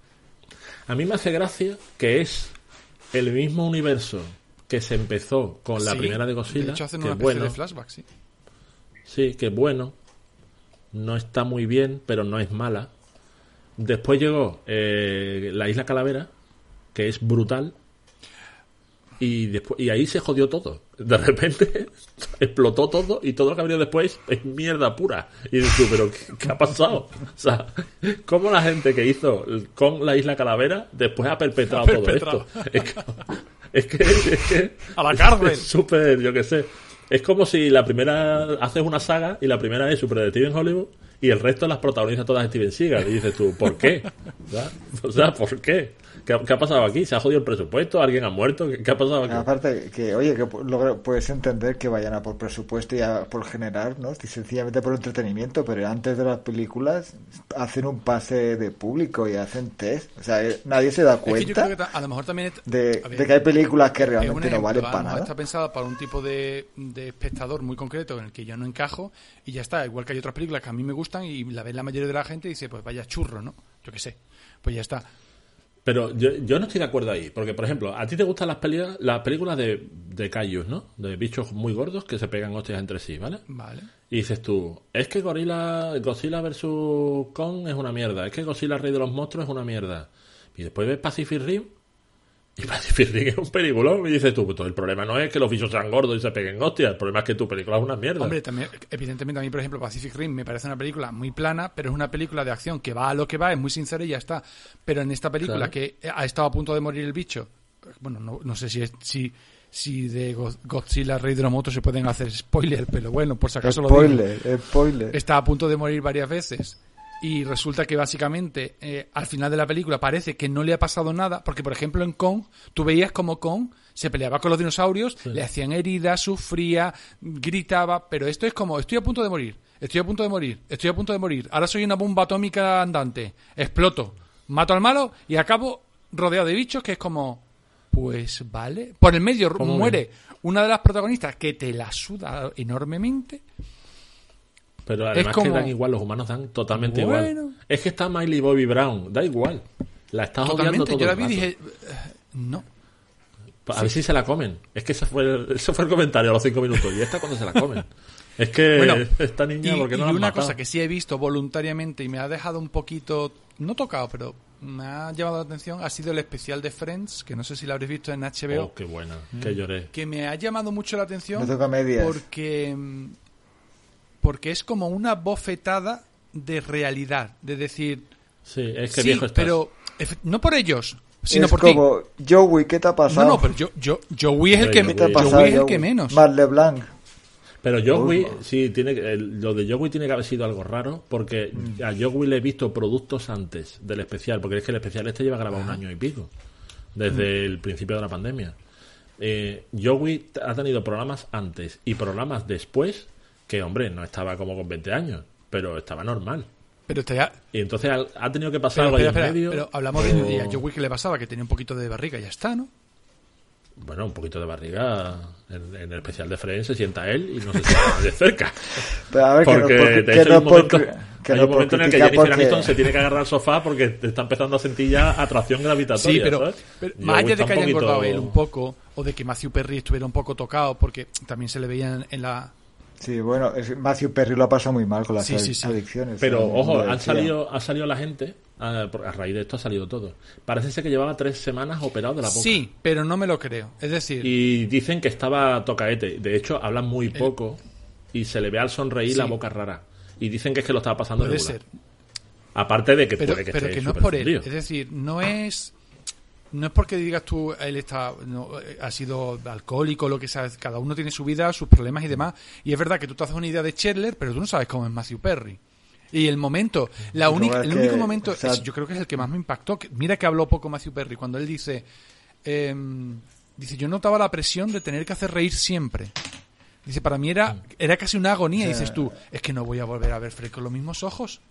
A mí me hace gracia que es el mismo universo que se empezó con la Sí, primera de Godzilla, De hecho, hacen que una bueno, de flashback, sí. Sí, que bueno. No está muy bien, pero no es mala. Después llegó eh, la Isla Calavera, que es brutal. Y, después, y ahí se jodió todo. De repente explotó todo y todo lo que ha venido después es mierda pura. Y dices tú, pero ¿qué, qué ha pasado? O sea, ¿cómo la gente que hizo con la Isla Calavera después ha perpetrado, Ha perpetrado. todo esto? Es que, es que, es que- A la cárcel. es súper, yo qué sé. Es como si la primera haces una saga y la primera es Super Detective en Hollywood y el resto las protagoniza todas Steven Seagal. Y dices tú, ¿por qué? ¿Verdad? O sea, ¿por qué? ¿Qué ha, qué ha pasado aquí? ¿Se ha jodido el presupuesto? ¿Alguien ha muerto? ¿Qué, qué ha pasado aquí? Aparte, que oye, que puedes entender que vayan a por presupuesto y a por generar, ¿no? Y sencillamente por entretenimiento, pero antes de las películas hacen un pase de público y hacen test. O sea, eh, nadie se da Es que yo cuenta creo que ta- a lo mejor también... es- de, a ver, de que hay películas que realmente no valen a lo para mejor nada. Está pensada para un tipo de, de espectador muy concreto en el que yo no encajo y ya está. Igual que hay otras películas que a mí me gustan y la ve la mayoría de la gente y dice, pues vaya churro, ¿no? Yo qué sé. Pues ya está. Pero yo, yo no estoy de acuerdo ahí. Porque, por ejemplo, a ti te gustan las, peli- las películas de, de kaijus, ¿no? De bichos muy gordos que se pegan hostias entre sí, ¿vale? Vale. Y dices tú, es que Gorilla, Godzilla vs. Kong es una mierda, es que Godzilla Rey de los Monstruos es una mierda. Y después ves Pacific Rim, y Pacific Rim es un peliculón, y dices tú, pues el problema no es que los bichos sean gordos y se peguen hostias, el problema es que tu película es una mierda. Hombre, también, evidentemente a mí, por ejemplo, Pacific Rim me parece una película muy plana, pero es una película de acción que va a lo que va, es muy sincera y ya está. Pero en esta película Claro. que ha estado a punto de morir el bicho, bueno, no, no sé si es, si, si de Go- Godzilla Rey de los Motos se pueden hacer spoilers, pero bueno, por si acaso lo digo. Spoiler, spoiler. Está a punto de morir varias veces y resulta que básicamente eh, al final de la película parece que no le ha pasado nada, porque por ejemplo en Kong tú veías como Kong se peleaba con los dinosaurios, le hacían heridas, sufría, gritaba, pero esto es como estoy a punto de morir, estoy a punto de morir, estoy a punto de morir, ahora soy una bomba atómica andante, exploto, mato al malo y acabo rodeado de bichos que es como pues vale, por el medio ¿Cómo muere una de las protagonistas que te la suda enormemente Pero además como- que dan igual, los humanos dan totalmente Bueno. igual. Es que está Miley Bobby Brown, da igual. La estás odiando Totalmente, todo yo la vi y dije, eh, no. A ver si se la comen. Es que ese fue, el, ese fue el comentario a los cinco minutos. Y esta cuando se la comen. Es que Bueno, esta niña, y, porque no la una matado? cosa que sí he visto voluntariamente y me ha dejado un poquito, no tocado, pero me ha llamado la atención, ha sido el especial de Friends, que no sé si lo habréis visto en HBO, Oh, qué buena, que lloré. que me ha llamado mucho la atención Me toca medias. porque, mm, porque es como una bofetada de realidad, de decir, Sí, es que sí, viejo estás. pero no por ellos, sino es por ti. como, Joey, ¿qué te ha No, pasado? no, pero yo, yo, Joey es el que, ¿Qué ¿Qué te ha Joey pasado, es el Joey? que menos. Matt LeBlanc. Pero Joey, Uy. sí, tiene que- el- lo de Joey tiene que haber sido algo raro, porque Mm. a Joey le he visto productos antes del especial, porque es que el especial este lleva grabado un año y pico, desde Mm. el principio de la pandemia. Eh, Joey ha tenido programas antes y programas después, que hombre, no estaba como con 20 años, pero estaba normal. Pero está ya, Y entonces ha, ha tenido que pasar pero, algo medio. pero hablamos de, o- de a Joey que le pasaba, que tenía un poquito de barriga, y ya está, ¿no? Bueno, un poquito de barriga. En, en el especial de Friends se sienta él y no se sienta de cerca. Pero a ver, que no Porque de hecho hay un momento, cri- que hay no un por momento en el que Jennifer porque- Aniston se tiene que agarrar al sofá porque te está empezando a sentir ya atracción gravitatoria. Sí, pero, pero más allá de que haya poquito- engordado él un poco, o de que Matthew Perry estuviera un poco tocado, porque también se le veía en, en la Sí, bueno, es- Matthew Perry lo ha pasado muy mal con las Sí, sí, sí. adicciones. Pero, eh, ojo, lo han salido, ha salido la gente, a, a raíz de esto ha salido todo. Parece ser que llevaba tres semanas operado de la boca. Sí, pero no me lo creo. Es decir, Y dicen que estaba tocaete. De hecho, hablan muy poco y se le ve al sonreír la boca rara. Y dicen que es que lo estaba pasando puede regular. ser. Aparte de que Pero, puede que pero esté que no es por él. Es decir, no es. No es porque digas tú, él está, no, eh, ha sido alcohólico, lo que sea. Cada uno tiene su vida, sus problemas y demás. Y es verdad que tú te haces una idea de Chandler, pero tú no sabes cómo es Matthew Perry. Y el momento, la única, el que, único momento, o sea- es- yo creo que es el que más me impactó. que- mira que habló poco Matthew Perry cuando él dice, em, dice, yo notaba la presión de tener que hacer reír siempre. Dice, para mí era, era casi una agonía. O sea- dices tú, es que no voy a volver a ver Fred con los mismos ojos.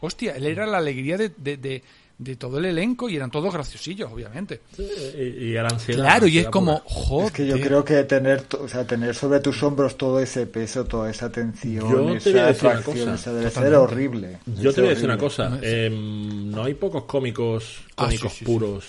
Hostia, él era la alegría de, de, de- de todo el elenco y eran todos graciosillos, obviamente. Y, y era ansiedad. Claro, y es como, pura. joder. Es que yo creo que tener, o sea, tener sobre tus hombros todo ese peso, toda esa tensión, Yo te voy a esa decir una atracción, cosa. esa debe ser horrible. Yo Debe te voy a decir una cosa. em, no hay pocos cómicos, Ah, cómicos sí, sí, sí. puros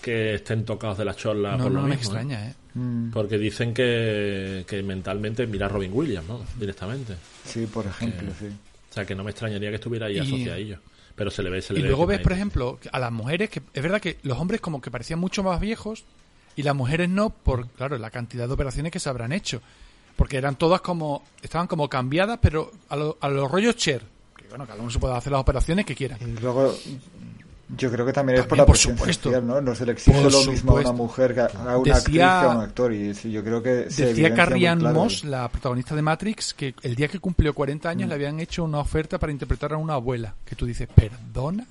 que estén tocados de la chorla No, por no lo me mismo. ¿eh? extraña, ¿eh? Mm, Porque dicen que, que mentalmente mira a Robin Williams, ¿no? Directamente. sí, por ejemplo, sí. O sea, que no me extrañaría que estuviera ahí Y- asociado a ellos. Pero se le ve, se le Y ve luego ves, por ejemplo, a las mujeres, que es verdad que los hombres como que parecían mucho más viejos y las mujeres no, por, claro, la cantidad de operaciones que se habrán hecho. Porque eran todas como, estaban como cambiadas, pero a, lo- a los rollos Cher. Que bueno, cada uno se puede hacer las operaciones que quiera. Y luego, yo creo que también, es por la por supuesto. social, ¿no? No se le exige Por lo mismo a una mujer que a una Decía- actriz que a un actor. Y yo creo que se Decía Carrie claro. Moss, la protagonista de Matrix, que el día que cumplió 40 Mm. años le habían hecho una oferta para interpretar a una abuela. Que tú dices, ¿perdona?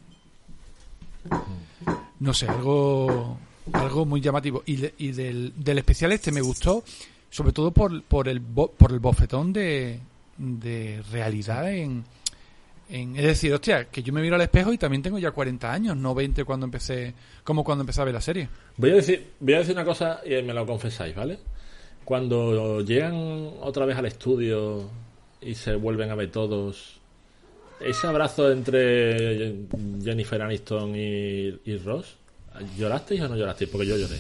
No sé, algo algo muy llamativo. Y, de- y del, del especial este me gustó, sobre todo por, por, el, bo- por el bofetón de, de realidad en, en... Es decir, hostia, que yo me miro al espejo y también tengo ya 40 años, no 20 cuando empecé, como cuando empecé a ver la serie. Voy a decir, voy a decir una cosa y me lo confesáis, ¿vale? Cuando llegan otra vez al estudio y se vuelven a ver todos, ese abrazo entre Jennifer Aniston y, y Ross, ¿llorasteis o no llorasteis? Porque yo lloré.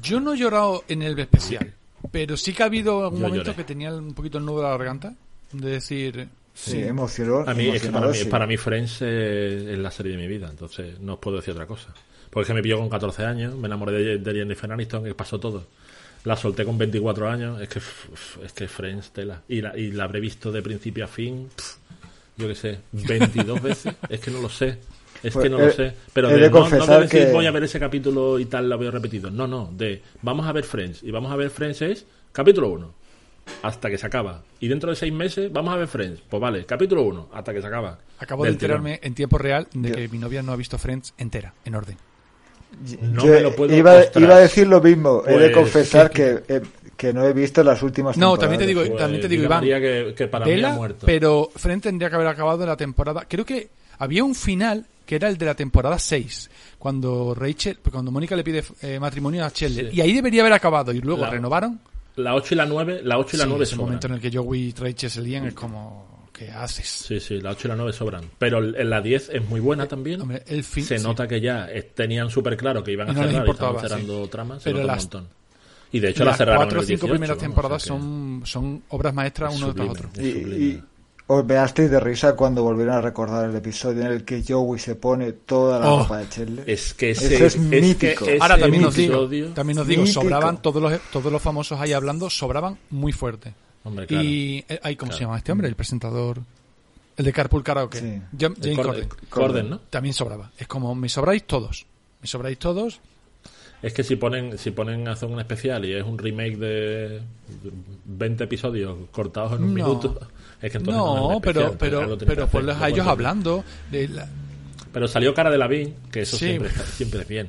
Yo no he llorado en el especial, pero sí que ha habido algún Yo momento lloré. que tenía un poquito el nudo de la garganta, de decir, Sí, sí, emocionó. A mí, es que para emocionado, mí, sí. para mí Friends es, es la serie de mi vida, entonces no os puedo decir otra cosa. Porque es que me pilló con 14 años, me enamoré de, de Jennifer Aniston, que pasó todo. La solté con 24 años, es que es que Friends tela. Y la, y la habré visto de principio a fin, yo qué sé, 22 veces, es que no lo sé. Es Pues, que no he- lo sé. Pero de, de no, no de decir que- voy a ver ese capítulo y tal, lo veo repetido. No, no, de vamos a ver Friends. Y vamos a ver Friends es capítulo 1 hasta que se acaba. Y dentro de seis meses vamos a ver Friends. Pues vale, capítulo 1 hasta que se acaba. acabo de tirón. enterarme en tiempo real de Yo- que mi novia no ha visto Friends entera, en orden. No Yo me lo puedo iba, iba a decir lo mismo. he de Pues, confesar que, que no he visto las últimas No, temporadas. también te digo, Pues, también te digo, Iván, María que, que para mí ha muerto. pero Friends tendría que haber acabado la temporada. Creo que había un final que era el de la temporada 6, cuando Rachel, cuando Mónica le pide eh, matrimonio a Chandler. Sí. Y ahí debería haber acabado. Y luego La- renovaron. La 8 y la 9, la 8 y la Sí, 9 ese sobran. momento en el que Joey se lían es como, ¿qué haces? Sí, sí, la 8 y la 9 sobran. Pero en la 10 es muy buena también. Hombre, el fin, se sí. nota que ya eh, tenían súper claro que iban a no cerrar y estaban cerrando tramas. Se Pero nota las- un montón. Y de hecho la las cerraron cuatro o el cinco 18, primeras temporadas o sea son, son obras maestras Es uno tras otro. Y os veasteis de risa cuando volvieron a recordar el episodio en el que Joey se pone toda la Oh. ropa de Chandler. Es que Eso ese, es que mítico. ese Ahora también os digo, también os digo, Mítico. sobraban todos los todos los famosos ahí hablando, sobraban muy fuerte. Hombre, claro. Y eh, ay, ¿cómo se llama este hombre? El presentador, el de Carpool Karaoke, Sí. Jam- James Corden, Corden. Corden, ¿no? También sobraba. Es como me sobráis todos, me sobráis todos. Es que si ponen, si ponen a hacer un especial y es un remake de 20 episodios cortados en un No. minuto, es que entonces no, es No, pero especial, pero que pero hacer, ponles a ellos hablando. de la- Pero salió cara de la Lavín, que eso Sí. siempre, está- siempre es bien.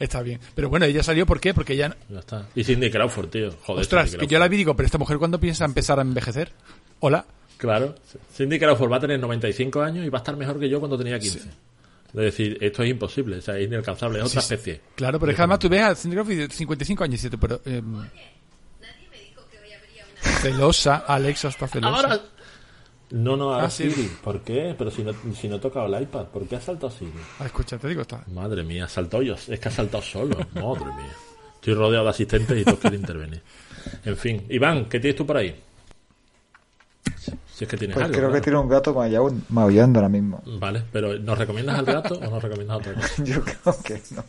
Está bien. Pero bueno, ella salió ¿por qué? Porque ella Ya está. Y Cindy Crawford, tío. Joder, Ostras, que yo la vi y digo, pero esta mujer cuándo piensa empezar a envejecer? Hola. Claro. Cindy Crawford va a tener 95 años y va a estar mejor que yo cuando tenía 15. Es decir, esto es imposible, o sea, es inalcanzable, es otra Sí, sí. especie. Claro, pero es que además tú ves a Cindy Crawford de 55 años y dices, pero... eh, celosa, Alexa está celosa. Ahora. No, no, ahora Ah, sí. Siri. ¿Por qué? Pero si no, si no he tocado el iPad, ¿por qué ha saltado Siri? Ah, escucha, te digo, está... Madre mía, ha saltado yo. Es que ha saltado solo. Madre mía. Estoy rodeado de asistentes y todos quieren intervenir. En fin, Iván, ¿qué tienes tú por ahí? Si es que tienes Pues algo. creo que tiene un gato maullan- maullando ahora mismo. Vale, pero ¿nos recomiendas al gato o nos recomiendas otra cosa? Yo creo que no.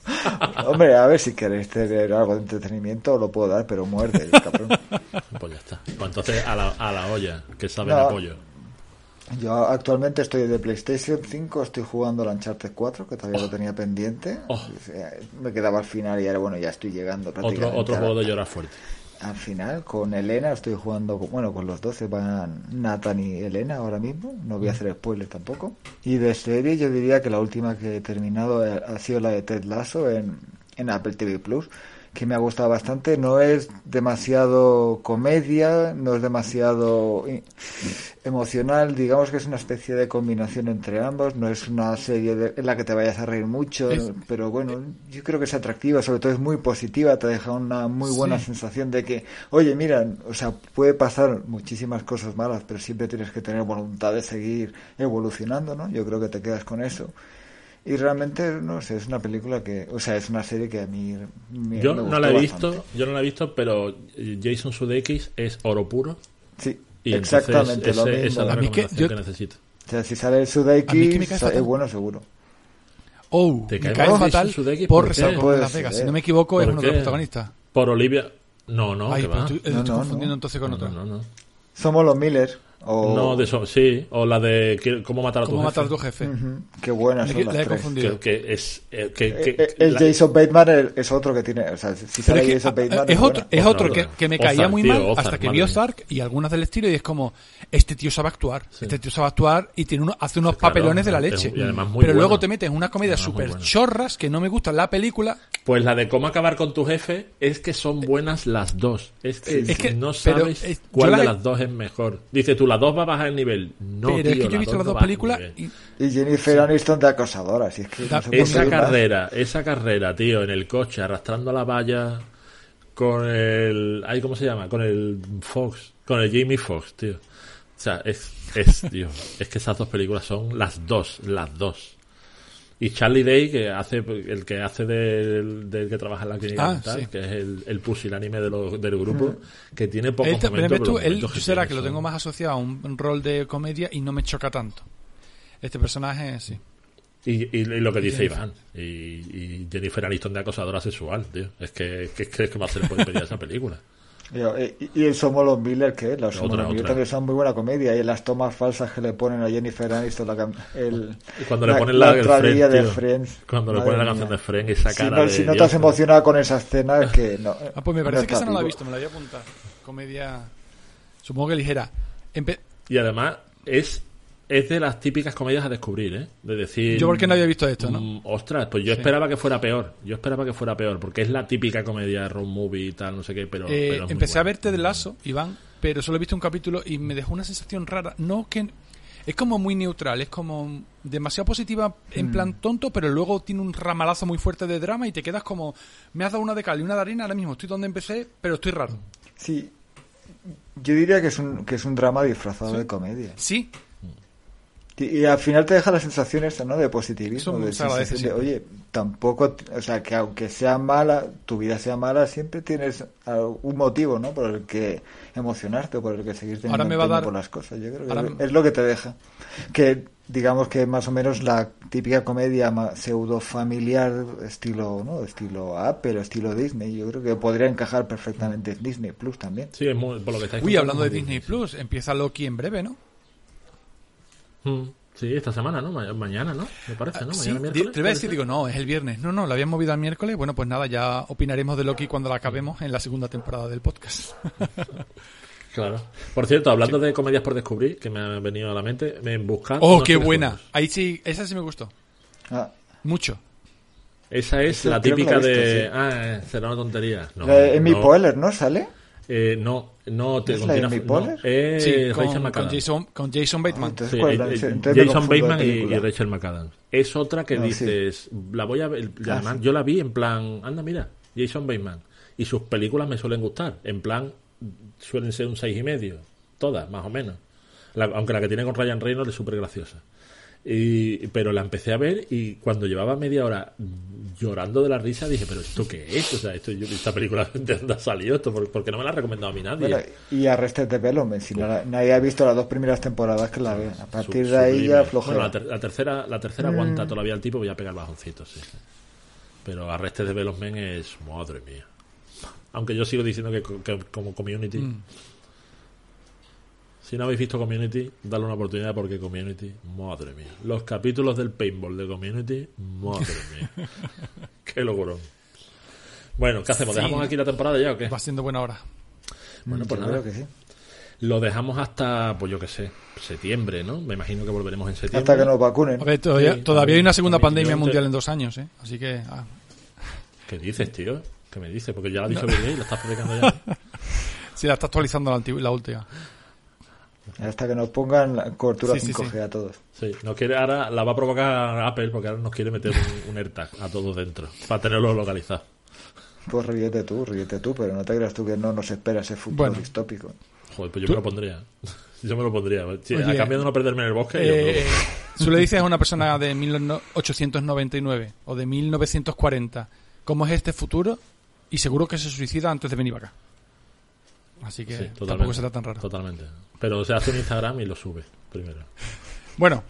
Hombre, a ver si queréis tener algo de entretenimiento, lo puedo dar, pero muerde, cabrón. Pues ya está. Pues entonces a la, a la olla, que sabe No. a pollo. Yo actualmente estoy de PlayStation 5, estoy jugando al Uncharted 4, que todavía lo tenía pendiente. Oh. Sea, Me quedaba al final y ahora, bueno, ya estoy llegando Otro, prácticamente otro juego de llorar fuerte. Al final. Con Elena estoy jugando, bueno, con los 12 van Nathan y Elena ahora mismo. No voy a hacer spoilers tampoco. Y de serie yo diría que la última que he terminado eh, ha sido la de Ted Lasso en, en Apple TV Plus, que me ha gustado bastante. No es demasiado comedia, no es demasiado eh, emocional. Digamos que es una especie de combinación entre ambos. No es una serie de- en la que te vayas a reír mucho, Es- pero bueno, yo creo que es atractiva. Sobre todo es muy positiva, te deja una muy buena Sí. sensación de que, oye, mira, o sea, puede pasar muchísimas cosas malas, pero siempre tienes que tener voluntad de seguir evolucionando, ¿no? Yo creo que te quedas con eso. Y realmente, no sé, es una película que, o sea, es una serie que a mí me, Yo me no la he bastante. visto, yo no la he visto, pero Jason Sudeikis es oro puro. Sí, Y exactamente lo ese- esa mismo. es la A mí que recomendación yo- que necesito. O sea, si sale Sudeikis, es bueno seguro. Oh, ¿Te me cae fatal Sudeikis? por ¿Por en Puede Las Vegas. Si no me equivoco, es ¿Por uno de los protagonistas. Por Olivia. No, no, Ay, que va. tú- No, estoy no, confundiendo no. entonces con No, otra. no, no. Somos los Miller. O... No, de eso, sí. O la de ¿Qué- cómo matar a tu ¿Cómo jefe. matar a tu jefe? Qué buenas La son he- las la he tres. confundido. Que, que es. eh, que, Eh, que- eh, El la- Jason Bateman es- es otro que tiene. O sea, si Pero sale es, que, Jason Bateman. es otro, buena. es otro que, que me Ozark, caía muy tío, mal Ozark, hasta que madre vi mía. Ozark y algunas del estilo y es como, este tío sabe actuar, este tío sabe actuar y tiene uno, hace unos Claro, papelones de la es- leche. y además muy Pero luego te metes en una comedia Además muy súper chorras que no me gusta la película. Pues la de cómo acabar con tu jefe es que son buenas las dos. Es que, Es que- no sabes eh, cuál de las dos es mejor. Dice tú, las dos va a bajar el nivel. No, pero tío, es que yo he visto las dos películas y Y Jennifer Aniston de acosadora. Si es que no Esa más. carrera, esa carrera, tío, en el coche, arrastrando la valla con el... ay, ¿Cómo se llama? Con el Fox, con el Jamie Fox, tío. O sea, es, es, tío, es que esas dos películas son las dos, las dos. Y Charlie Day, que hace, el que hace del, del que trabaja en la clínica Ah, mental, sí. que es el, el pusilánime de lo- del grupo, que tiene pocos él, te- momentos, pero tú, los él que será que lo tengo más asociado a un, un rol de comedia y no me choca tanto. Este personaje, sí. Y, y- y lo que dice Jennifer. Iván, y, y Jennifer Aniston de acosadora sexual, tío. Es que, que, que, que más se le puede pedir a esa película. Y, y- y el Somos los Miller, que es? Los Somos Otra, los Miller también son muy buena comedia. Y las tomas falsas que le ponen a Jennifer Aniston, la, el, Y cuando le ponen la, Friends, de. Friends. Cuando le ponen la mía. canción de Friends, esa Si cara no, de si no te has emocionado con esa escena, es que no. Ah, pues me no parece que está esa no la he visto, me la voy a apuntar. Comedia, supongo que ligera. Empe- Y además es, es de las típicas comedias a descubrir, ¿eh? De decir... Yo porque no había visto esto, ¿no? mm, ostras, pues yo esperaba que fuera peor. Yo esperaba que fuera peor, porque es la típica comedia road movie y tal, no sé qué, pero... Eh, pero es muy empecé a verte de lazo, Iván, pero solo he visto un capítulo y me dejó una sensación rara. No que es como muy neutral, es como demasiado positiva en plan tonto, pero luego tiene un ramalazo muy fuerte de drama y te quedas como me has dado una de cal y una de arena, ahora mismo estoy donde empecé, pero estoy raro. Sí. Yo diría que es un, que es un drama disfrazado de comedia. Sí, Y, y al final te deja la sensación esa, ¿no? De positivismo. De sensación de, oye, tampoco, o sea, que aunque sea mala, tu vida sea mala, siempre tienes un motivo, ¿no? Por el que emocionarte o por el que seguir teniendo Ahora me va a empeño dar- por las cosas. Yo creo que ahora- es lo que te deja. Que digamos que más o menos la típica comedia ma- pseudo familiar estilo, ¿no? Estilo Apple o estilo Disney. Yo creo que podría encajar perfectamente en Disney Plus también. Sí, es muy, por lo que estáis uy, hablando de Disney. Plus, empieza Loki en breve, ¿no? Mm, Sí, esta semana, ¿no? Ma- Mañana, ¿no? Me parece, ¿no? Sí, Mañana di- miércoles. te a decir, digo, no, es el viernes. No, no, lo habían movido al miércoles. Bueno, pues nada, ya opinaremos de Loki cuando la acabemos en la segunda temporada del podcast. Claro. Por cierto, hablando de comedias por descubrir, que me ha venido a la mente, me buscando... ¡Oh, qué buena! juegos. Ahí sí, esa sí me gustó. Ah, Mucho. Esa es la típica visto, de... sí. Ah, eh, será una tontería. No, Amy no, Poehler, ¿no? ¿Sale? Eh, no, no, te ¿Es la de continúa- Amy no, Poehler? es Sí, Rachel con, con. Jason, con Jason Bateman. Ah, entonces, Sí, ¿cuál? eh, eh, Jason Bateman y, Rachel McAdams. Es otra que No, dices, la voy a ver, Ah, además yo la vi en plan, anda mira, Jason Bateman. Y sus películas me suelen gustar, en plan, suelen ser un seis y medio, todas, más o menos. La- aunque la que tiene con Ryan Reynolds es súper graciosa. Y, pero la empecé a ver y cuando llevaba media hora llorando de la risa dije, pero ¿esto qué es? O sea, esto, yo- esta película de dónde ha salido esto, ¿Por- porque no me la ha recomendado a mí nadie. Bueno, y Arrested Development, si no la- nadie ha visto las dos primeras temporadas que la ve. A partir de ahí sublime. ya flojera. Bueno, la, ter- la tercera, la tercera aguanta todavía el tipo, voy a pegar bajoncitos, sí. Pero Arrested Development es, madre mía. Aunque yo sigo diciendo que, co- que como community. Mm. Si no habéis visto Community, dale una oportunidad porque Community, madre mía. Los capítulos del paintball de Community, madre mía. Qué locurón. Bueno, ¿qué hacemos? Sí. ¿Dejamos aquí la temporada ya o qué? Va siendo buena hora. Bueno, pues Yo nada. creo que sí. Lo dejamos hasta, pues yo qué sé, septiembre, ¿no? Me imagino que volveremos en septiembre. Hasta que nos vacunen. A ver, todavía, Sí, todavía hay una segunda pandemia mundial en dos años, ¿eh? Así que... ah. ¿Qué dices, tío? ¿Qué me dices? Porque ya lo ha dicho y lo estás fabricando ya. Sí, la está actualizando la, la última. Hasta que nos pongan la cobertura Sí, sí, 5G sí. a todos. Sí, nos quiere, ahora la va a provocar Apple porque ahora nos quiere meter un, un AirTag a todos dentro para tenerlo localizado. Pues ríete tú, ríete tú, pero no te creas tú que no nos espera ese futuro Bueno. distópico. Joder, pues yo Tú- me lo pondría. Yo me lo pondría. Sí, Oye, a cambio de no perderme en el bosque. yo Eh, me tú le dices a una persona de 1899 o de 1940 cómo es este futuro y seguro que se suicida antes de venir para acá. Así que sí, tampoco será tan raro. Totalmente. Pero se hace un Instagram y lo sube primero. Bueno,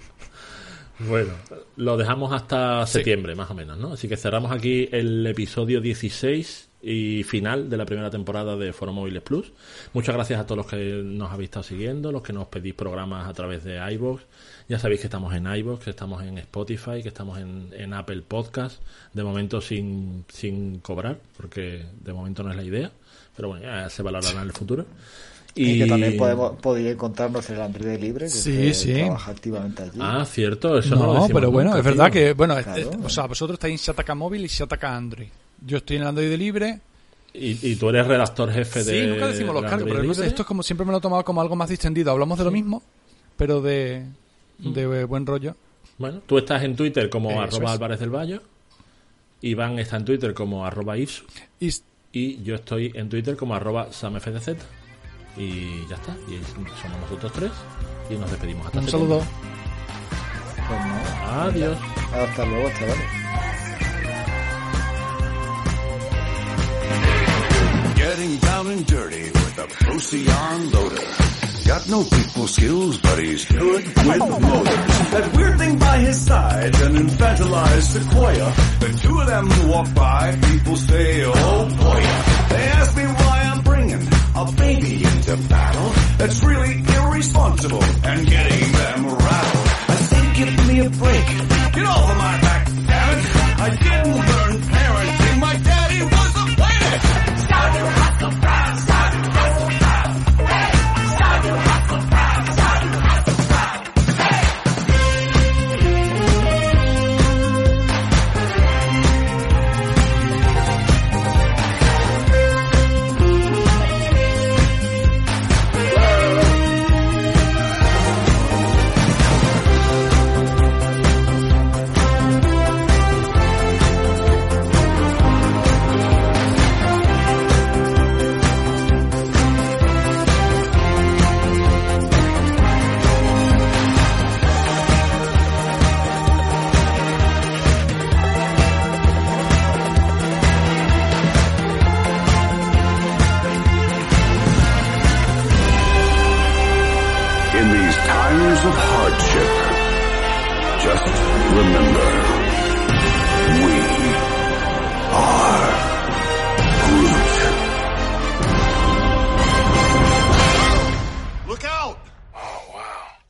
Bueno, lo dejamos hasta Sí. septiembre, más o menos, ¿no? Así que cerramos aquí el episodio 16 y final de la primera temporada de Foro Móviles Plus. Muchas gracias a todos los que nos habéis estado siguiendo, los que nos pedís programas a través de iVoox. Ya sabéis que estamos en iVoox, que estamos en Spotify, que estamos en, en Apple Podcast, de momento sin, sin cobrar, porque de momento no es la idea, pero bueno, ya se valorará en el futuro. Y, que también podemos, podría encontrarnos en el Android Libre, que Sí, que sí. trabaja activamente allí. Ah, cierto, eso no, lo no, pero bueno, nunca, es verdad tío. que, bueno, Claro. eh, o sea, vosotros estáis en Shataka móvil y Shataka Android. Yo estoy en el Android libre. Y, y tú eres redactor jefe de... sí, nunca decimos los cargos, pero Libre. esto es como siempre me lo he tomado como algo más distendido. Hablamos de lo mismo, pero de, de buen rollo. Bueno, tú estás en Twitter como Eso arroba es. Álvarez del Valle, Iván está en Twitter como arroba Ipsu, Y y yo estoy en Twitter como arroba SamFDZ. Y ya está, y somos nosotros tres, y nos despedimos hasta un saludo. Pues no. Adiós. Hasta luego, chavales. Getting down and dirty with a Procyon loader. Got no people skills, but he's good with motors. That weird thing by his side, an infantilized sequoia. The two of them walk by, people say, oh boy. They ask me why a baby into battle. That's really irresponsible and getting them rattled. I say, give me a break. Get off of my back, damn it. I didn't